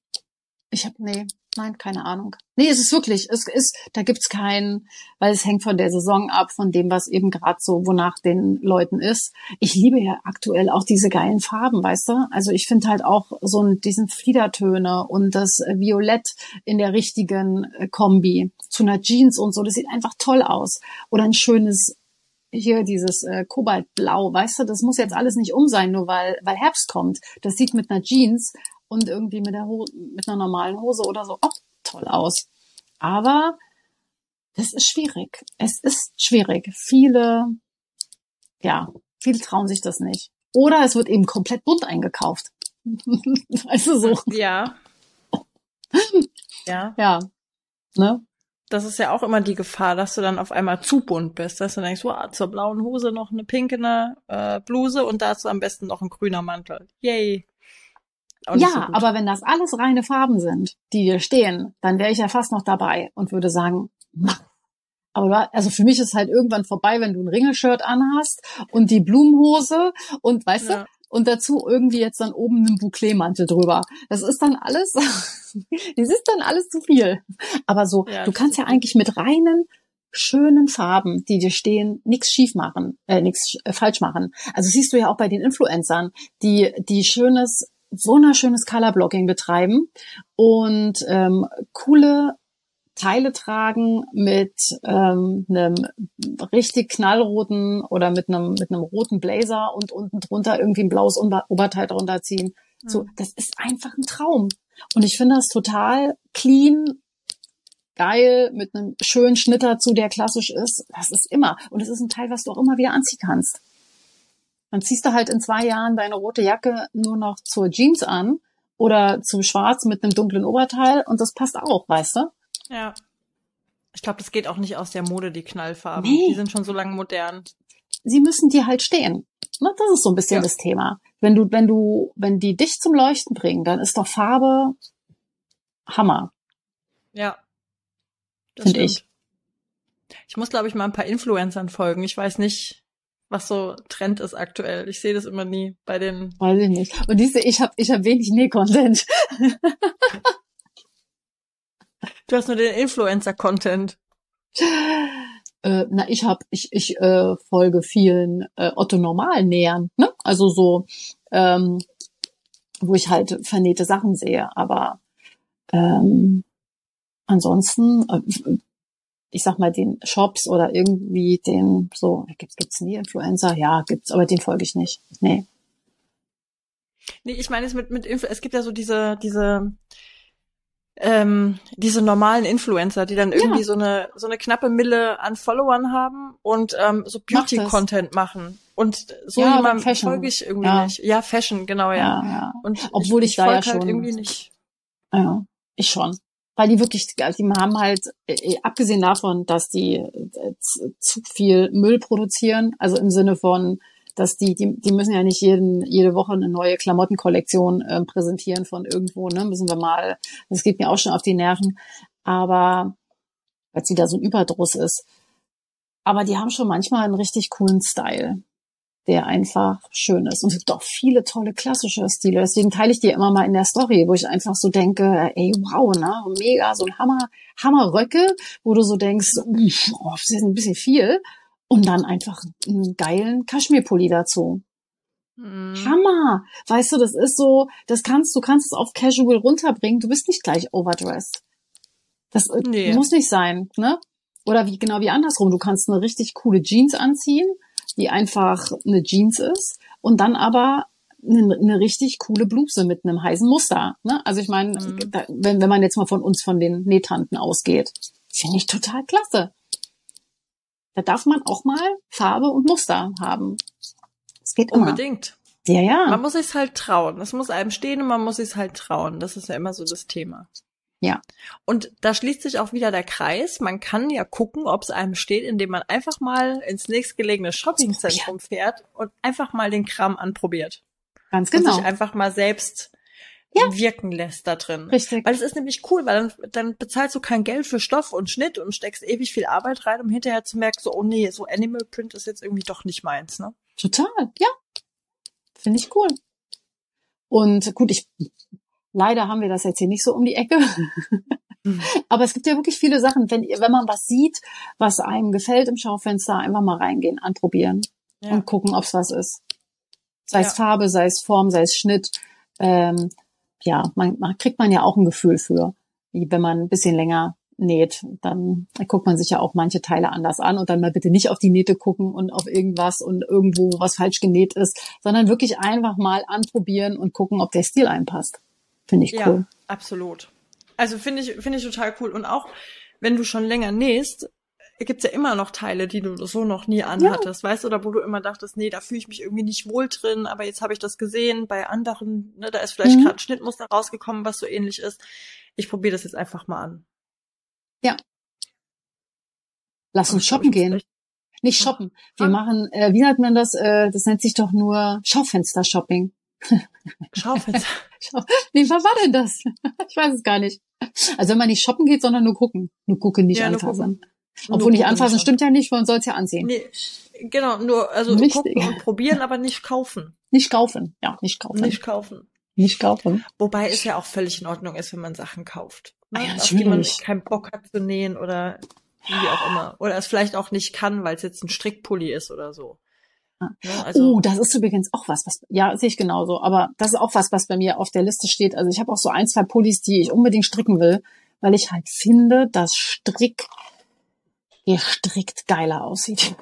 A: Ich habe nee, nein, keine Ahnung. Nee, es ist wirklich, es ist, da gibt's keinen, weil es hängt von der Saison ab, von dem, was eben gerade so, wonach den Leuten ist. Ich liebe ja aktuell auch diese geilen Farben, weißt du? Also ich finde halt auch so diesen Fliedertöne und das Violett in der richtigen äh, Kombi zu einer Jeans und so, das sieht einfach toll aus. Oder ein schönes hier dieses äh, Kobaltblau, weißt du, das muss jetzt alles nicht um sein, nur weil, weil Herbst kommt. Das sieht mit einer Jeans und irgendwie mit, der Ho mit einer normalen Hose oder so auch toll aus. Aber es ist schwierig. Es ist schwierig. Viele, ja, viele trauen sich das nicht. Oder es wird eben komplett bunt eingekauft. weißt du so?
B: Ja.
A: ja. Ja. Ne?
B: Das ist ja auch immer die Gefahr, dass du dann auf einmal zu bunt bist, dass du denkst, wow, zur blauen Hose noch eine pinkene äh, Bluse und dazu am besten noch ein grüner Mantel. Yay auch nicht
A: ja,
B: so gut.
A: aber wenn das alles reine Farben sind, die dir stehen, dann wäre ich ja fast noch dabei und würde sagen, mach. Aber also für mich ist halt irgendwann vorbei, wenn du ein Ringelshirt anhast und die Blumenhose und weißt
B: Ja.
A: du, und dazu irgendwie jetzt dann oben einen Bouclé-Mantel drüber. Das ist dann alles, das ist dann alles zu viel. Aber so,
B: Ja,
A: du kannst ja eigentlich mit reinen, schönen Farben, die dir stehen, nichts schief machen, äh, nichts äh, falsch machen. Also siehst du ja auch bei den Influencern, die, die schönes, wunderschönes Colorblocking betreiben und ähm, coole Teile tragen mit ähm, einem richtig knallroten oder mit einem mit einem roten Blazer und unten drunter irgendwie ein blaues Ober- Oberteil drunter ziehen. So,
B: Mhm.
A: das ist einfach ein Traum. Und ich finde das total clean, geil, mit einem schönen Schnitt dazu, der klassisch ist. Das ist immer. Und es ist ein Teil, was du auch immer wieder anziehen kannst. Dann ziehst du halt in zwei Jahren deine rote Jacke nur noch zur Jeans an oder zu schwarz mit einem dunklen Oberteil und das passt auch, weißt du?
B: Ja. Ich glaube, das geht auch nicht aus der Mode, die Knallfarben.
A: Nee.
B: Die sind schon so lange modern.
A: sie müssen dir halt stehen. Ne, das ist so ein bisschen
B: Ja.
A: das Thema. Wenn du, wenn du, wenn die dich zum Leuchten bringen, dann ist doch Farbe Hammer.
B: Ja. Das
A: Find
B: stimmt.
A: ich.
B: Ich muss, glaube ich, mal ein paar Influencern folgen. Ich weiß nicht, was so Trend ist aktuell. Ich sehe das immer nie bei den.
A: Weiß ich nicht. Und diese, ich habe ich hab wenig Näh-Content.
B: Du hast nur den Influencer-Content.
A: Äh, na, ich habe ich ich äh, folge vielen äh, Otto Normalnähern, ne? Also so, ähm, wo ich halt vernähte Sachen sehe. Aber ähm, ansonsten, äh, ich sag mal den Shops oder irgendwie den so gibt's gibt's nie Influencer? Ja, gibt's, aber den folge ich nicht. Nee.
B: Nee, ich meine es mit, mit Influ es gibt ja so diese, diese, ähm, diese normalen Influencer, die dann irgendwie
A: Ja.
B: so eine, so eine knappe Mille an Followern haben und ähm, so. Beauty-Content machen. Und so
A: Ja,
B: jemandem folge ich irgendwie
A: Ja.
B: nicht. Ja, Fashion, genau, ja.
A: Ja, ja.
B: Und
A: Obwohl ich da
B: folg
A: ja
B: halt
A: schon-
B: irgendwie nicht.
A: Ja, ich schon. Weil die wirklich, die haben halt, äh, abgesehen davon, dass die äh, zu viel Müll produzieren, also im Sinne von, dass die, die, die müssen ja nicht jeden, jede Woche eine neue Klamottenkollektion ähm, präsentieren von irgendwo, ne? Müssen wir mal, das geht mir auch schon auf die Nerven. Aber, weil es wieder so ein Überdruss ist. Aber die haben schon manchmal einen richtig coolen Style, der einfach schön ist. Und es gibt auch viele tolle klassische Stile. Deswegen teile ich die immer mal in der Story, wo ich einfach so denke, ey, wow, ne, mega, so ein Hammer, Hammerröcke, wo du so denkst, oh, das ist ein bisschen viel. Und dann einfach einen geilen Kaschmirpulli dazu.
B: Mhm.
A: Hammer! Weißt du, das ist so, das kannst, du kannst es auf Casual runterbringen, du bist nicht gleich overdressed. Das äh,
B: Nee.
A: muss nicht sein, ne? Oder wie, genau wie andersrum. Du kannst eine richtig coole Jeans anziehen, die einfach eine Jeans ist und dann aber eine, eine richtig coole Bluse mit einem heißen Muster. Ne? Also ich meine,
B: Mhm.
A: wenn, wenn man jetzt mal von uns, von den Nähtanten ausgeht, finde ich total klasse. Da darf man auch mal Farbe und Muster haben. Es geht immer.
B: Unbedingt.
A: Ja, ja.
B: Man muss sich's halt trauen. Es muss einem stehen und man muss sich's halt trauen. Das ist ja immer so das Thema.
A: Ja.
B: Und da schließt sich auch wieder der Kreis. Man kann ja gucken, ob es einem steht, indem man einfach mal ins nächstgelegene Shoppingzentrum fährt und einfach mal den Kram anprobiert.
A: Ganz
B: Und
A: genau.
B: sich einfach mal selbst
A: Ja.
B: wirken lässt da drin.
A: Richtig.
B: Weil es ist nämlich cool, weil dann, dann bezahlst du kein Geld für Stoff und Schnitt und steckst ewig viel Arbeit rein, um hinterher zu merken, so, oh nee, so Animal Print ist jetzt irgendwie doch nicht meins, ne?
A: Total, ja. Finde ich cool. Und gut, ich leider haben wir das jetzt hier nicht so um die Ecke.
B: Mhm.
A: Aber es gibt ja wirklich viele Sachen, wenn wenn man was sieht, was einem gefällt im Schaufenster, einfach mal reingehen, anprobieren
B: Ja.
A: und gucken, ob's was ist. Sei es
B: Ja.
A: Farbe, sei es Form, sei es Schnitt. Ähm, ja, man, man kriegt man ja auch ein Gefühl für, wenn man ein bisschen länger näht, dann guckt man sich ja auch manche Teile anders an und dann mal bitte nicht auf die Nähte gucken und auf irgendwas und irgendwo was falsch genäht ist, sondern wirklich einfach mal anprobieren und gucken, ob der Stil einpasst. Finde ich
B: Ja,
A: cool.
B: absolut. Also finde ich, finde ich total cool. Und auch wenn du schon länger nähst, gibt's ja immer noch Teile, die du so noch nie anhattest, weißt du, oder wo du immer dachtest, nee, da fühle ich mich irgendwie nicht wohl drin, aber jetzt habe ich das gesehen. Bei anderen, ne, da ist vielleicht
A: Mhm.
B: gerade ein Schnittmuster rausgekommen, was so ähnlich ist. Ich probiere das jetzt einfach mal an.
A: Lass uns shoppen gehen. Nicht shoppen. Wir
B: Ah.
A: machen, äh, wie nennt man das? Äh, das nennt sich doch nur Schaufenster-Shopping.
B: Schaufenster.
A: Wie was war denn das? Ich weiß es gar nicht. Also wenn man nicht shoppen geht, sondern nur gucken. Nur gucken, nicht
B: Ja,
A: anfassen. Obwohl nicht anfassen
B: nicht
A: stimmt ja nicht, man soll es ja anziehen.
B: Nee, genau, nur also
A: Richtig.
B: gucken und probieren, aber nicht kaufen.
A: Nicht kaufen. Ja, nicht kaufen.
B: Nicht kaufen.
A: Nicht kaufen.
B: Wobei es ja auch völlig in Ordnung ist, wenn man Sachen kauft. Ne?
A: Ah ja,
B: auf die man keinen Bock hat zu nähen oder wie auch immer. Oder es vielleicht auch nicht kann, weil es jetzt ein Strickpulli ist oder so. Ne? Also,
A: oh, das ist übrigens auch was, was ja, sehe ich genauso, aber das ist auch was, was bei mir auf der Liste steht. Also ich habe auch so ein, zwei Pullis, die ich unbedingt stricken will, weil ich halt finde, dass Strick gestrickt geiler aussieht.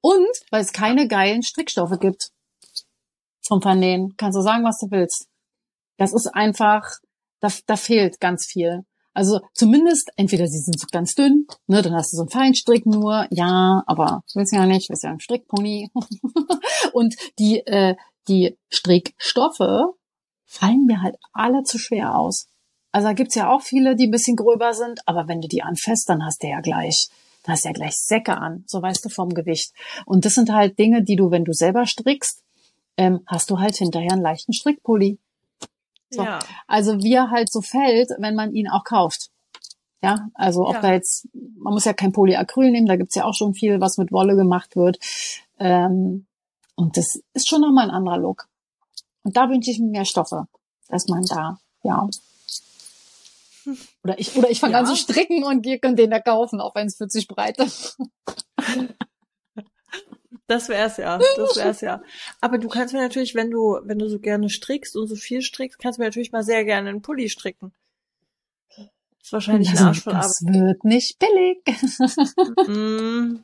A: Und weil es keine geilen Strickstoffe gibt zum Vernähen. Kannst du sagen, was du willst. Das ist einfach, da, da fehlt ganz viel. Also zumindest, entweder sie sind so ganz dünn, ne, dann hast du so einen Feinstrick nur, ja, aber willst ja nicht, willst ja ein Strickpony. Und die, äh, die Strickstoffe fallen mir halt alle zu schwer aus. Also da gibt's ja auch viele, die ein bisschen gröber sind, aber wenn du die anfasst, dann hast du ja gleich, dann hast du ja gleich Säcke an, so weißt du vom Gewicht. Und das sind halt Dinge, die du, wenn du selber strickst, ähm, hast du halt hinterher einen leichten Strickpulli. So.
B: ja.
A: Also wie er halt so fällt, wenn man ihn auch kauft. Ja, also ob
B: Ja.
A: da jetzt, man muss ja kein Polyacryl nehmen, da gibt's ja auch schon viel, was mit Wolle gemacht wird. Ähm, und das ist schon nochmal ein anderer Look. Und da wünsche ich mir mehr Stoffe, dass man da, ja. Oder ich, oder ich fange
B: Ja.
A: an zu stricken und gehe Container kaufen, auch wenn es 40 breit ist.
B: Das wär's ja, das wär's ja. Aber du kannst mir natürlich, wenn du, wenn du so gerne strickst und so viel strickst, kannst du mir natürlich mal sehr gerne einen Pulli stricken. ist wahrscheinlich ein Arsch voll Arbeit.
A: das wird nicht billig.
B: Mm,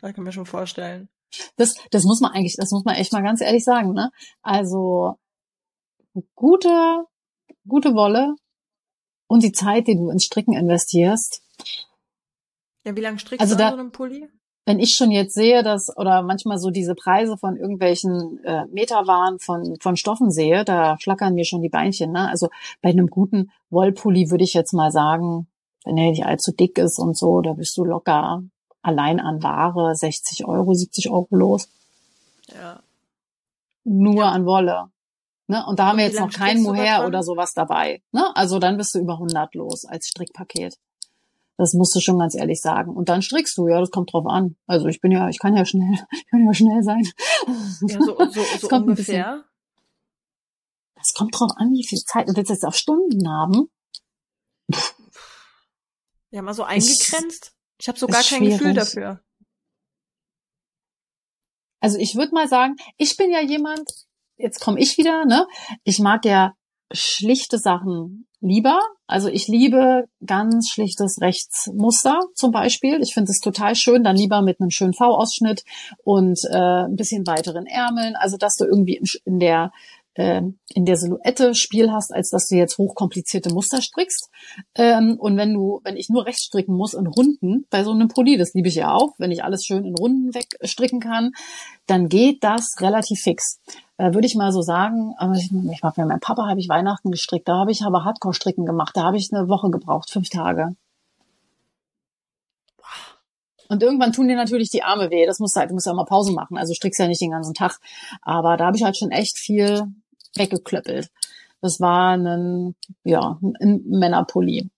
B: das kann mir schon vorstellen.
A: Das, das muss man eigentlich, das muss man echt mal ganz ehrlich sagen, ne? Also gute, gute Wolle und die Zeit, die du ins Stricken investierst.
B: Ja, wie lange strickst
A: Also
B: du
A: da-
B: an so einem Pulli?
A: Wenn ich schon jetzt sehe, dass oder manchmal so diese Preise von irgendwelchen äh, Meterwaren von von Stoffen sehe, da schlackern mir schon die Beinchen. Ne? Also bei einem guten Wollpulli würde ich jetzt mal sagen, wenn er nicht allzu dick ist und so, da bist du locker allein an Ware 60 Euro, 70 Euro los.
B: Ja.
A: nur an Wolle. Ne? Und da haben
B: Und
A: wir jetzt noch kein Mohair
B: davon?
A: oder sowas dabei. Ne? Also dann bist du über 100 los als Strickpaket. Das musst du schon ganz ehrlich sagen. Und dann strickst du, ja, das kommt drauf an. Also ich bin ja, ich kann ja schnell, ich kann ja schnell sein.
B: Ja, so, so, so
A: kommt ein
B: ungefähr.
A: Das kommt drauf an, wie viel Zeit. Du willst jetzt auf Stunden haben.
B: Ja, mal so eingegrenzt. Ich habe so gar kein Gefühl
A: schwierig.
B: dafür.
A: Also ich würde mal sagen, ich bin ja jemand, jetzt komme ich wieder, ne? Ich mag ja schlichte Sachen lieber. Also ich liebe ganz schlichtes Rechtsmuster zum Beispiel. Ich finde es total schön, dann lieber mit einem schönen V-Ausschnitt und äh, ein bisschen weiteren Ärmeln. Also dass du irgendwie in, der äh, in der Silhouette Spiel hast, als dass du jetzt hochkomplizierte Muster strickst. Ähm, und wenn du, wenn ich nur rechts stricken muss in Runden bei so einem Pulli, das liebe ich ja auch, wenn ich alles schön in Runden wegstricken kann, dann geht das relativ fix. Äh, Würde ich mal so sagen, aber ich, ich hab, bei meinem Papa habe ich Weihnachten gestrickt, da habe ich aber Hardcore-Stricken gemacht, da habe ich eine Woche gebraucht, fünf Tage. Und irgendwann tun dir natürlich die Arme weh. Das musst du halt, du musst ja auch mal Pausen machen. Also strickst ja nicht den ganzen Tag. Aber da habe ich halt schon echt viel weggeklöppelt. Das war ein, ja, ein Männerpulli.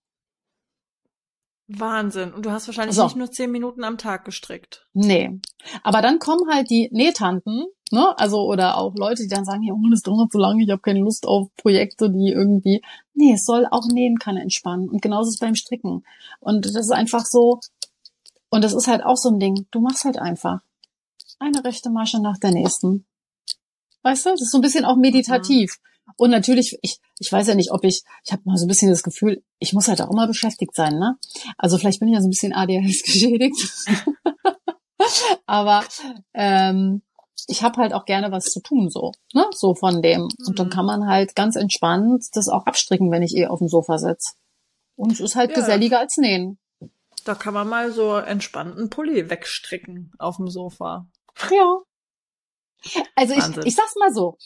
B: Wahnsinn. Und du hast wahrscheinlich
A: So.
B: nicht nur zehn Minuten am Tag gestrickt.
A: Nee. Aber dann kommen halt die Nähtanten, ne? Also, oder auch Leute, die dann sagen, ja, oh, das dauert so lange, ich habe keine Lust auf Projekte, die irgendwie. Nee, es soll auch nähen kann entspannen. Und genauso ist es beim Stricken. Und das ist einfach so, und das ist halt auch so ein Ding, du machst halt einfach. Eine rechte Masche nach der nächsten. Weißt du? Das ist so ein bisschen auch meditativ. Und natürlich, ich, ich weiß ja nicht, ob ich, ich habe mal so ein bisschen das Gefühl, ich muss halt auch immer beschäftigt sein, ne? Also vielleicht bin ich ja so ein bisschen ADHS geschädigt. Aber ähm, ich habe halt auch gerne was zu tun, so, ne? So von dem. Und dann
B: Mhm.
A: kann man halt ganz entspannt das auch abstricken, wenn ich eh auf dem Sofa sitze. Und es ist halt
B: Ja.
A: geselliger als nähen.
B: Da kann man mal so entspannten Pulli wegstricken auf dem Sofa.
A: Ja. Also ich, ich sag's mal so.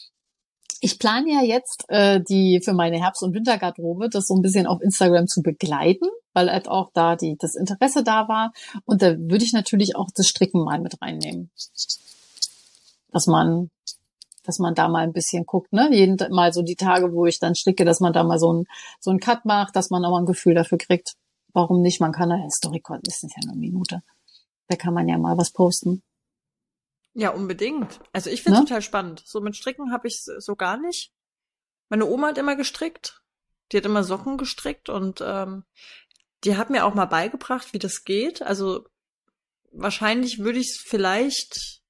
A: Ich plane ja jetzt äh, die für meine Herbst- und Wintergarderobe, das so ein bisschen auf Instagram zu begleiten, weil halt auch da die das Interesse da war. Und da würde ich natürlich auch das Stricken mal mit reinnehmen. Dass man dass man da mal ein bisschen guckt, ne? Jeden mal so die Tage, wo ich dann stricke, dass man da mal so ein so ein Cut macht, dass man auch mal ein Gefühl dafür kriegt. Warum nicht? Man kann ja Story ist nicht ja eine Minute. Da kann man ja mal was posten.
B: Ja, unbedingt. Also ich finde ne? total spannend. So mit Stricken habe ich so gar nicht. Meine Oma hat immer gestrickt. Die hat immer Socken gestrickt und ähm, die hat mir auch mal beigebracht, wie das geht. Also wahrscheinlich würde ich es vielleicht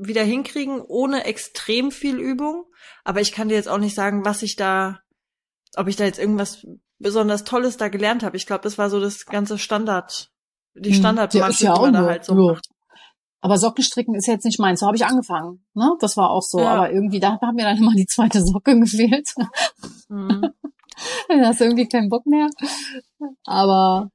B: wieder hinkriegen, ohne extrem viel Übung. Aber ich kann dir jetzt auch nicht sagen, was ich da, ob ich da jetzt irgendwas besonders Tolles da gelernt habe. Ich glaube, das war so das ganze Standard, die hm, Standardmasche,
A: ja,
B: die man da halt so
A: ja. macht. Aber Sockenstricken ist jetzt nicht meins. So habe ich angefangen. Ne? Das war auch so. Ja. Aber irgendwie, da hat mir dann immer die zweite Socke gefehlt. Mhm. dann hast du irgendwie keinen Bock mehr. Aber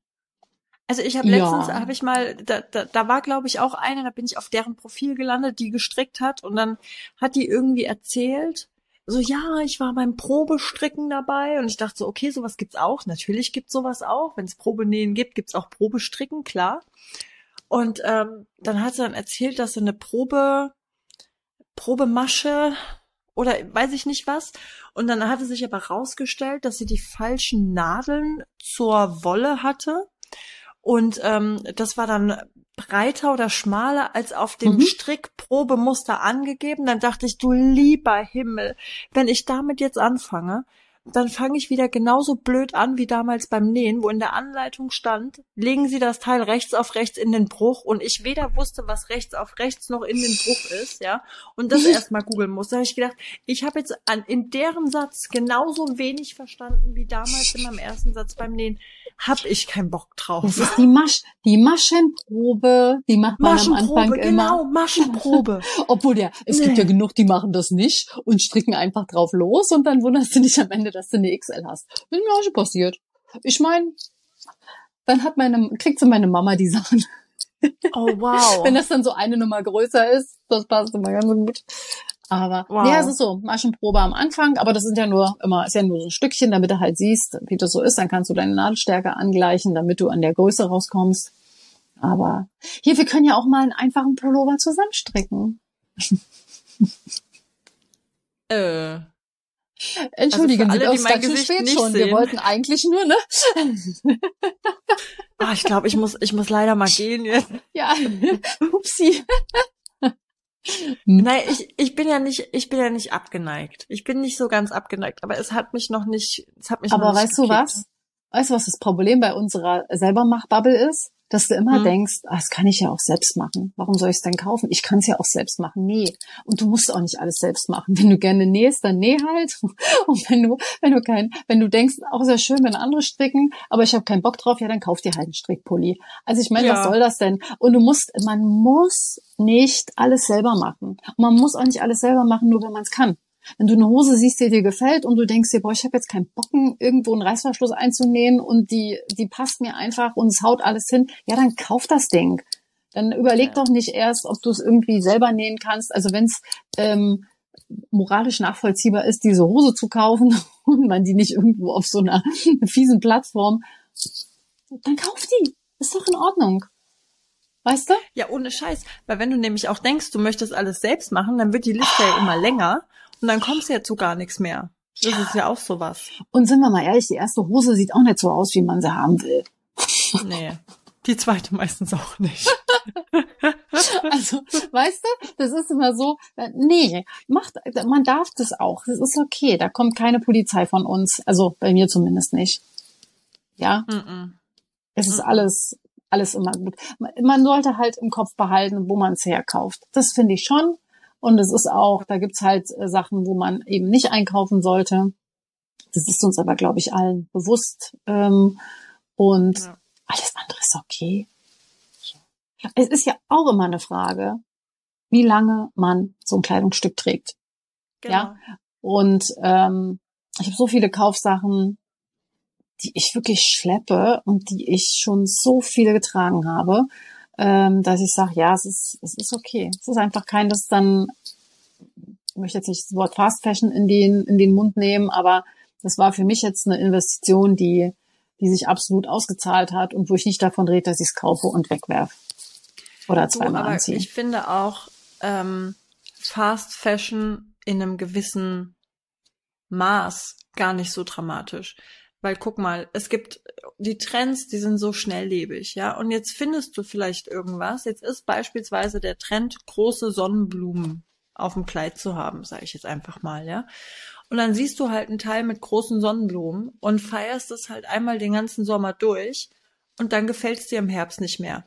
B: also ich habe letztens, ja. habe ich mal, da, da, da war glaube ich auch eine, da bin ich auf deren Profil gelandet, die gestrickt hat und dann hat die irgendwie erzählt, so ja, ich war beim Probestricken dabei und ich dachte so, okay, sowas gibt's auch. Natürlich gibt's sowas auch. Wenn es Probenähen gibt, gibt's auch Probestricken, klar. Und ähm, dann hat sie dann erzählt, dass sie eine Probe, Probemasche oder weiß ich nicht was. Und dann hatte sich aber rausgestellt, dass sie die falschen Nadeln zur Wolle hatte und ähm, das war dann breiter oder schmaler als auf dem mhm. Strickprobemuster angegeben. Dann dachte ich, du lieber Himmel, wenn ich damit jetzt anfange, dann fange ich wieder genauso blöd an wie damals beim Nähen, wo in der Anleitung stand, legen Sie das Teil rechts auf rechts in den Bruch und ich weder wusste, was rechts auf rechts noch in den Bruch ist, ja, und das erstmal googeln muss. Da habe ich gedacht, ich habe jetzt an, in deren Satz genauso wenig verstanden wie damals in meinem ersten Satz beim Nähen. Hab ich keinen Bock drauf.
A: Das ist die Masch, die Maschenprobe, die macht man am Anfang
B: genau, immer. Genau, Maschenprobe.
A: Obwohl ja, es nee. gibt ja genug, die machen das nicht und stricken einfach drauf los und dann wunderst du dich am Ende, dass du eine XL hast. Ist mir auch schon passiert. Ich meine, dann hat meine, kriegt so meine Mama die Sachen.
B: Oh wow.
A: Wenn das dann so eine Nummer größer ist, das passt immer ganz gut. Aber wow. ja, es ist so, Maschenprobe am Anfang, aber das sind ja nur immer, ist ja nur so ein Stückchen, damit du halt siehst, wie das so ist. Dann kannst du deine Nadelstärke angleichen, damit du an der Größe rauskommst. Aber hier, wir können ja auch mal einen einfachen Pullover zusammenstricken.
B: Äh.
A: Entschuldigen also Sie, alle, die mein Gesicht spät nicht schon. Sehen. Wir wollten eigentlich nur, ne?
B: ah, ich glaube, ich muss, ich muss leider mal gehen jetzt.
A: Ja, upsi.
B: Nein, ich, ich bin ja nicht, ich bin ja nicht abgeneigt. Ich bin nicht so ganz abgeneigt, aber es hat mich noch nicht, es hat mich
A: aber
B: noch nicht
A: weißt gekickt. du was? Weißt du, was das Problem bei unserer Selbermach-Bubble ist? Dass du immer hm. denkst, ah, das kann ich ja auch selbst machen. Warum soll ich es denn kaufen? Ich kann es ja auch selbst machen. Nee. Und du musst auch nicht alles selbst machen. Wenn du gerne nähst, dann näh halt. Und wenn du, wenn du kein, wenn du denkst, auch sehr schön, wenn andere stricken, aber ich habe keinen Bock drauf, ja, dann kauf dir halt einen Strickpulli. Also ich meine, ja. was soll das denn? Und du musst, man muss nicht alles selber machen. Und man muss auch nicht alles selber machen, nur wenn man es kann. Wenn du eine Hose siehst, die dir gefällt und du denkst dir, boah, ich habe jetzt keinen Bocken, irgendwo einen Reißverschluss einzunähen und die, die passt mir einfach und es haut alles hin, ja, dann kauf das Ding. Dann überleg ja. doch nicht erst, ob du es irgendwie selber nähen kannst. Also wenn es ähm, moralisch nachvollziehbar ist, diese Hose zu kaufen und man die nicht irgendwo auf so einer fiesen Plattform, dann kauf die. Ist doch in Ordnung. Weißt du?
B: Ja, ohne Scheiß. Weil wenn du nämlich auch denkst, du möchtest alles selbst machen, dann wird die Liste ja immer länger und dann kommst du ja zu gar nichts mehr. Das ja. ist ja auch sowas.
A: Und sind wir mal ehrlich, die erste Hose sieht auch nicht so aus, wie man sie haben will.
B: Nee. Die zweite meistens auch nicht.
A: also, weißt du, das ist immer so, äh, nee, macht, man darf das auch. Das ist okay. Da kommt keine Polizei von uns. Also, bei mir zumindest nicht. Ja. Mm -mm. Es ist alles, alles immer gut. Man sollte halt im Kopf behalten, wo man es herkauft. Das finde ich schon. Und es ist auch, da gibt's halt äh, Sachen, wo man eben nicht einkaufen sollte. Das ist uns aber, glaube ich, allen bewusst. Ähm, und ja. alles andere ist okay. Es ist ja auch immer eine Frage, wie lange man so ein Kleidungsstück trägt. Genau. Ja. Und ähm, ich habe so viele Kaufsachen, die ich wirklich schleppe und die ich schon so viele getragen habe ähm, dass ich sage, ja, es ist, es ist okay. Es ist einfach kein, das dann, ich möchte jetzt nicht das Wort Fast Fashion in den, in den Mund nehmen, aber das war für mich jetzt eine Investition, die, die sich absolut ausgezahlt hat und wo ich nicht davon rede, dass ich es kaufe und wegwerfe. Oder zweimal
B: du,
A: anziehe.
B: Ich finde auch, ähm, Fast Fashion in einem gewissen Maß gar nicht so dramatisch. Weil guck mal, es gibt die Trends, die sind so schnelllebig, ja. Und jetzt findest du vielleicht irgendwas. Jetzt ist beispielsweise der Trend, große Sonnenblumen auf dem Kleid zu haben, sage ich jetzt einfach mal, ja. Und dann siehst du halt einen Teil mit großen Sonnenblumen und feierst es halt einmal den ganzen Sommer durch und dann gefällt es dir im Herbst nicht mehr.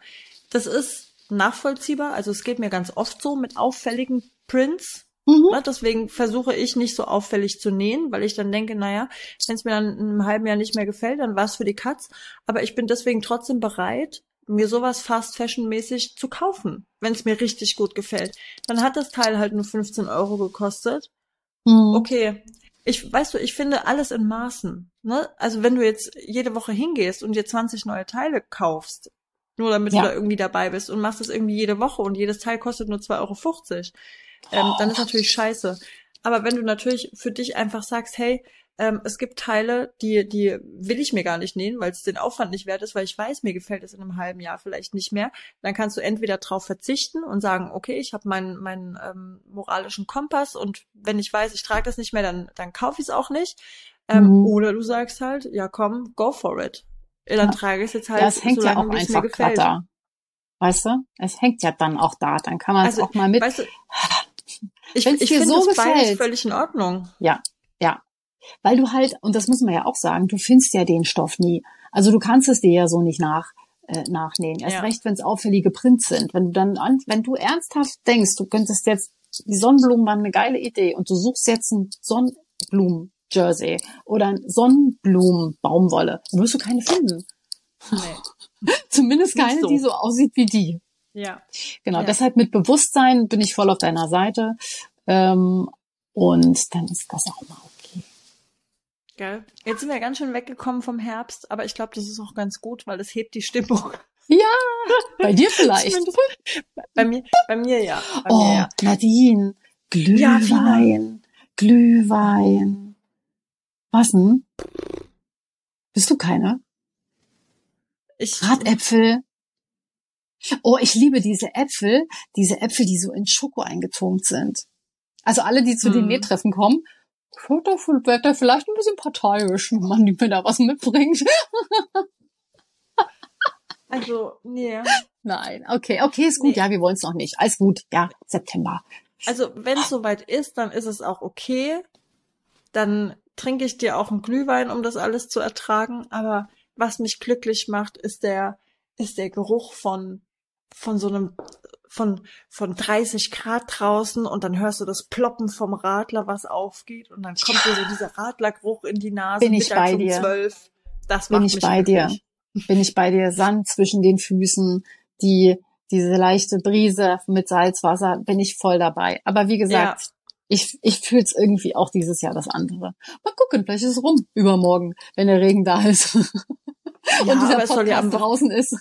B: Das ist nachvollziehbar, also es geht mir ganz oft so mit auffälligen Prints, Mhm. Ne, deswegen versuche ich nicht so auffällig zu nähen, weil ich dann denke, naja, wenn es mir dann in einem halben Jahr nicht mehr gefällt, dann war es für die Katz. Aber ich bin deswegen trotzdem bereit, mir sowas Fast Fashion mäßig zu kaufen, wenn es mir richtig gut gefällt. Dann hat das Teil halt nur 15 Euro gekostet. Mhm. Okay. Ich, weißt du, ich finde alles in Maßen. Ne? Also wenn du jetzt jede Woche hingehst und dir 20 neue Teile kaufst, nur damit ja. du da irgendwie dabei bist und machst das irgendwie jede Woche und jedes Teil kostet nur 2,50 Euro, ähm, dann ist natürlich scheiße. Aber wenn du natürlich für dich einfach sagst, hey, ähm, es gibt Teile, die, die will ich mir gar nicht nähen, weil es den Aufwand nicht wert ist, weil ich weiß, mir gefällt es in einem halben Jahr vielleicht nicht mehr. Dann kannst du entweder drauf verzichten und sagen, okay, ich habe meinen meinen ähm, moralischen Kompass und wenn ich weiß, ich trage das nicht mehr, dann dann kaufe ich es auch nicht. Ähm, mhm. Oder du sagst halt, ja komm, go for it. Dann ja. trage ich es jetzt halt,
A: ja, es hängt ja auch einfach gerade da. Weißt du? Es hängt ja dann auch da. Dann kann man es also, auch mal mit. Weißt du,
B: ich, ich finde so das gefällt, völlig in Ordnung.
A: Ja, ja. Weil du halt, und das muss man ja auch sagen, du findest ja den Stoff nie. Also du kannst es dir ja so nicht nach, äh, nachnähen. Erst ja. recht, wenn es auffällige Prints sind. Wenn du dann, wenn du ernsthaft denkst, du könntest jetzt, die Sonnenblumen waren eine geile Idee und du suchst jetzt ein Sonnenblumen Jersey oder ein Sonnenblumen Baumwolle, dann wirst du keine finden. Nee. Zumindest keine, so. die so aussieht wie die.
B: Ja.
A: Genau,
B: ja.
A: deshalb mit Bewusstsein bin ich voll auf deiner Seite. Ähm, und dann ist das auch mal okay.
B: Geil. Jetzt sind wir ganz schön weggekommen vom Herbst, aber ich glaube, das ist auch ganz gut, weil es hebt die Stimmung.
A: Ja, bei dir vielleicht.
B: bei mir, bei mir ja. Bei
A: oh, mir, ja. Nadine, Glühwein, ja, Glühwein. Was denn? Bist du keine?
B: Ich,
A: Bratäpfel. Oh, ich liebe diese Äpfel, diese Äpfel, die so in Schoko eingetunkt sind. Also alle, die zu hm. den Nähtreffen kommen, wird er vielleicht ein bisschen parteiisch, wenn man mir da was mitbringt.
B: also, nee.
A: Nein, okay, okay, ist gut. Nee. Ja, wir wollen es noch nicht. Alles gut. Ja, September.
B: Also, wenn es soweit ist, dann ist es auch okay. Dann trinke ich dir auch einen Glühwein, um das alles zu ertragen. Aber was mich glücklich macht, ist der, ist der Geruch von von so einem von von 30 Grad draußen und dann hörst du das Ploppen vom Radler, was aufgeht und dann kommt dir so dieser Radlergeruch in die Nase
A: Bin ich bei um dir.
B: 12. Das
A: Bin ich bei glücklich. dir. Bin ich bei dir. Sand zwischen den Füßen, die diese leichte Brise mit Salzwasser, bin ich voll dabei. Aber wie gesagt, ja. ich, ich fühle es irgendwie auch dieses Jahr das andere. Mal gucken, vielleicht ist es rum übermorgen, wenn der Regen da ist. Ja, und dieser Podcast ja draußen ist.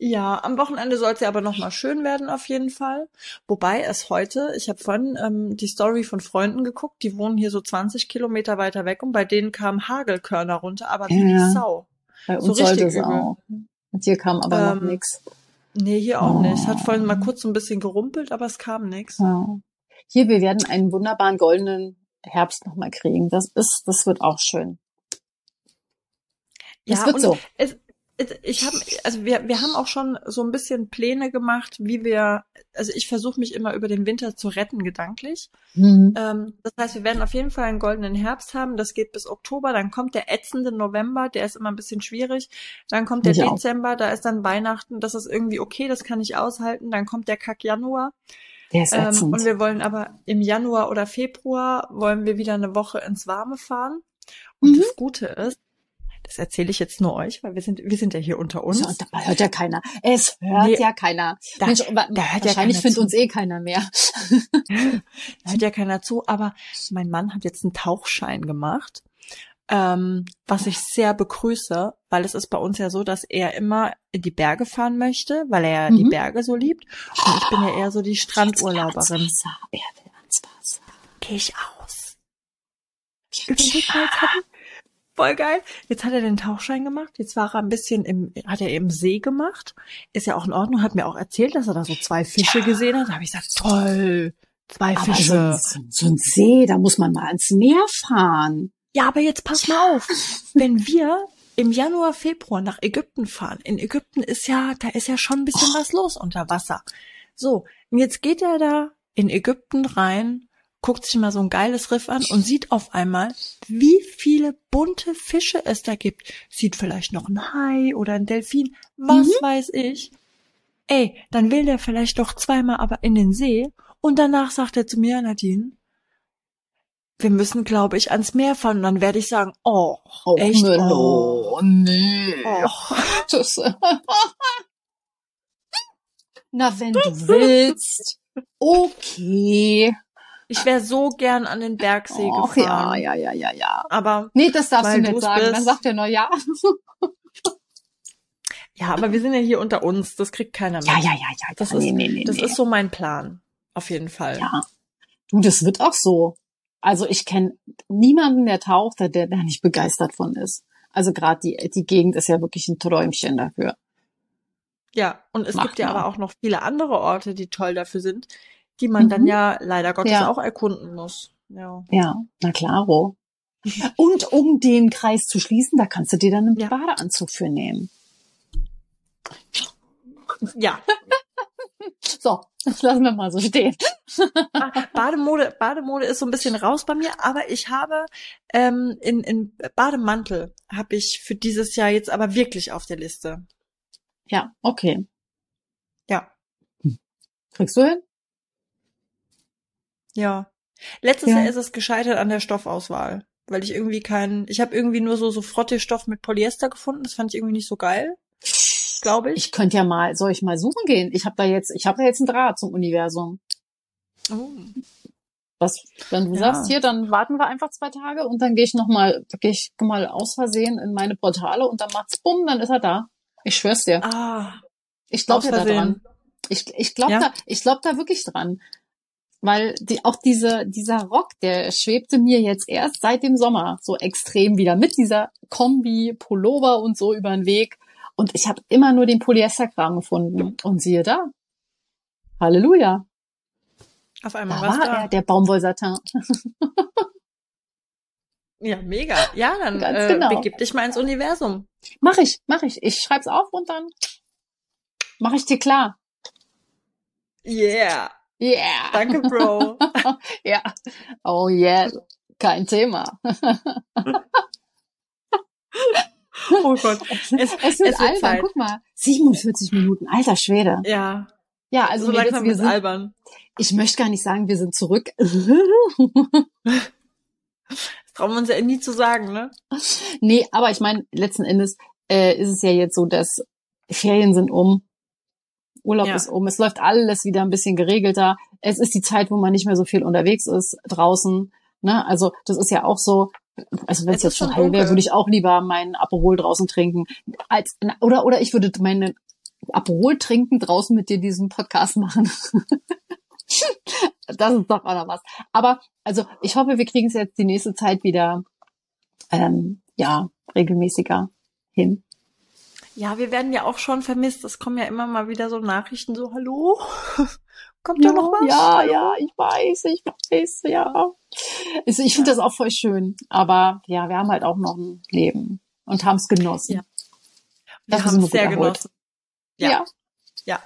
B: Ja, am Wochenende soll es ja aber nochmal schön werden auf jeden Fall. Wobei es heute, ich habe vorhin ähm, die Story von Freunden geguckt, die wohnen hier so 20 Kilometer weiter weg und bei denen kamen Hagelkörner runter, aber wie ja, die Sau.
A: Bei uns so sollte es auch. Und hier kam aber ähm, noch nichts.
B: Nee, hier auch oh. nicht. Es hat vorhin mal kurz so ein bisschen gerumpelt, aber es kam nichts. Ja.
A: Hier, wir werden einen wunderbaren goldenen Herbst nochmal kriegen. Das ist, das wird auch schön.
B: Das ja, wird so. Es, ich habe, also wir, wir haben auch schon so ein bisschen Pläne gemacht, wie wir, also ich versuche mich immer über den Winter zu retten, gedanklich. Mhm. Ähm, das heißt, wir werden auf jeden Fall einen goldenen Herbst haben, das geht bis Oktober, dann kommt der ätzende November, der ist immer ein bisschen schwierig, dann kommt der ich Dezember, auch. da ist dann Weihnachten, das ist irgendwie okay, das kann ich aushalten, dann kommt der Kack Januar.
A: Der ist ähm,
B: und wir wollen aber im Januar oder Februar wollen wir wieder eine Woche ins Warme fahren. Und mhm. das Gute ist, das erzähle ich jetzt nur euch, weil wir sind, wir sind ja hier unter uns.
A: Ja, da hört ja keiner. Es hört nee, ja keiner. Da, Mensch, da hört wahrscheinlich ja findet uns eh keiner mehr.
B: da hört ja keiner zu, aber mein Mann hat jetzt einen Tauchschein gemacht. Ähm, was ich sehr begrüße, weil es ist bei uns ja so, dass er immer in die Berge fahren möchte, weil er mhm. die Berge so liebt. Und ich bin ja eher so die Strandurlauberin.
A: Er will ans Wasser.
B: Geh ich aus. Überleg mal, jetzt hatten, Voll geil. Jetzt hat er den Tauchschein gemacht. Jetzt war er ein bisschen im, hat er im See gemacht. Ist ja auch in Ordnung. Hat mir auch erzählt, dass er da so zwei Fische ja. gesehen hat. Da habe ich gesagt, toll. Zwei
A: Aber
B: Fische.
A: so, so ein See, da muss man mal ans Meer fahren.
B: Ja, aber jetzt pass mal auf. Wenn wir im Januar, Februar nach Ägypten fahren, in Ägypten ist ja, da ist ja schon ein bisschen was los unter Wasser. So, und jetzt geht er da in Ägypten rein, guckt sich mal so ein geiles Riff an und sieht auf einmal, wie viele bunte Fische es da gibt. Sieht vielleicht noch ein Hai oder ein Delfin, was
A: Mhm.
B: weiß ich. Ey, dann will der vielleicht doch zweimal aber in den See und danach sagt er zu mir, Nadine, wir müssen, glaube ich, ans Meer fahren. Und dann werde ich sagen, oh,
A: Oh,
B: echt?
A: Melo,
B: Oh.
A: nee.
B: Oh.
A: Das, Na, wenn du willst. Okay.
B: Ich wäre so gern an den Bergsee
A: ja,
B: gefahren.
A: ja, ja, ja, ja.
B: Aber
A: Nee, das darfst du nicht sagen.
B: bist.
A: Dann sagt er nur ja.
B: ja, aber wir sind ja hier unter uns. Das kriegt keiner mit.
A: Ja, ja, ja, ja.
B: Das
A: nee,
B: ist-
A: nee, nee,
B: Das
A: nee.
B: ist so mein Plan. Auf jeden Fall.
A: Ja. Du, das wird auch so. Also ich kenne niemanden, der taucht, der, der da nicht begeistert von ist. Also gerade die, die Gegend ist ja wirklich ein Träumchen dafür.
B: Ja, und es
A: Macht
B: gibt ja
A: man.
B: aber auch noch viele andere Orte, die toll dafür sind, die man
A: Mhm.
B: dann ja leider Gottes
A: Ja.
B: auch erkunden muss. Ja.
A: Ja, na klaro. Und um den Kreis zu schließen, da kannst du dir dann einen
B: Ja.
A: Badeanzug für nehmen.
B: Ja.
A: So, das lassen wir mal so stehen.
B: Bademode, Bademode ist so ein bisschen raus bei mir, aber ich habe ähm, in, in Bademantel habe ich für dieses Jahr jetzt aber wirklich auf der Liste.
A: Ja, okay.
B: Ja.
A: Kriegst du hin?
B: Ja. Letztes
A: Ja.
B: Jahr ist es gescheitert an der Stoffauswahl, weil ich irgendwie keinen, ich habe irgendwie nur so so Frottee-Stoff mit Polyester gefunden, das fand ich irgendwie nicht so geil, glaube ich.
A: Ich könnte ja mal, soll ich mal suchen gehen? Ich habe da jetzt, ich habe da jetzt einen Draht zum Universum.
B: Oh.
A: Was, wenn du
B: Ja.
A: sagst, hier, dann warten wir einfach zwei Tage und dann gehe ich noch mal, gehe ich mal aus Versehen in meine Portale und dann macht's bumm, dann ist er da. Ich schwör's dir.
B: Ah,
A: Ich glaube ja dran. Ich, ich glaube
B: Ja?
A: da, ich glaube da wirklich dran. Weil die, auch diese, dieser Rock, der schwebte mir jetzt erst seit dem Sommer so extrem wieder mit dieser Kombi, Pullover und so über den Weg. Und ich habe immer nur den Polyesterkram gefunden. Und siehe da. Halleluja.
B: auf
A: Da
B: einmal
A: war
B: war's da.
A: er, der Baumwollsatin.
B: Ja, mega. Ja, dann
A: Ganz
B: äh,
A: genau.
B: begib dich mal ins Universum.
A: Mach ich, mach ich. Ich schreib's auf und dann mach ich dir klar.
B: Yeah.
A: Yeah.
B: Danke, Bro.
A: Ja. Oh yeah. Kein Thema.
B: oh Gott. Es,
A: Es
B: es
A: wird
B: wird
A: albern.
B: Zeit.
A: Guck mal. 47 Minuten. Alter Schwede.
B: Ja,
A: Ja, also
B: so langsam
A: wir sind,
B: albern.
A: ich möchte gar nicht sagen, wir sind zurück.
B: Das trauen wir uns ja nie zu sagen, ne?
A: nee, aber ich meine, letzten Endes äh, ist es ja jetzt so, dass Ferien sind um. Urlaub
B: Ja.
A: ist um. Es läuft alles wieder ein bisschen geregelter. Es ist die Zeit, wo man nicht mehr so viel unterwegs ist draußen. Ne? Also das ist ja auch so. Also wenn es jetzt schon hell wäre, würde ich auch lieber meinen Aperol draußen trinken. Als, oder, oder ich würde meinen Aperol trinken draußen mit dir diesen Podcast machen. das ist doch auch noch was. Aber also ich hoffe, wir kriegen es jetzt die nächste Zeit wieder ähm, ja regelmäßiger hin.
B: Ja, wir werden ja auch schon vermisst. Es kommen ja immer mal wieder so Nachrichten, so, hallo? Kommt da noch was?
A: ja, ja, ich weiß, ich weiß, ja. Also ich finde das auch voll schön. Aber ja, wir haben halt auch noch ein Leben und haben es genossen.
B: Ja. Wir
A: Dafür
B: haben es
A: wir
B: sehr
A: erholt.
B: genossen. Ja.
A: ja.
B: Ja.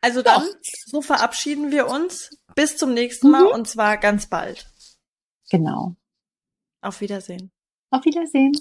B: Also dann, so verabschieden wir uns. Bis zum nächsten Mal
A: Mhm.
B: und zwar ganz bald.
A: genau.
B: Auf Wiedersehen.
A: Auf Wiedersehen.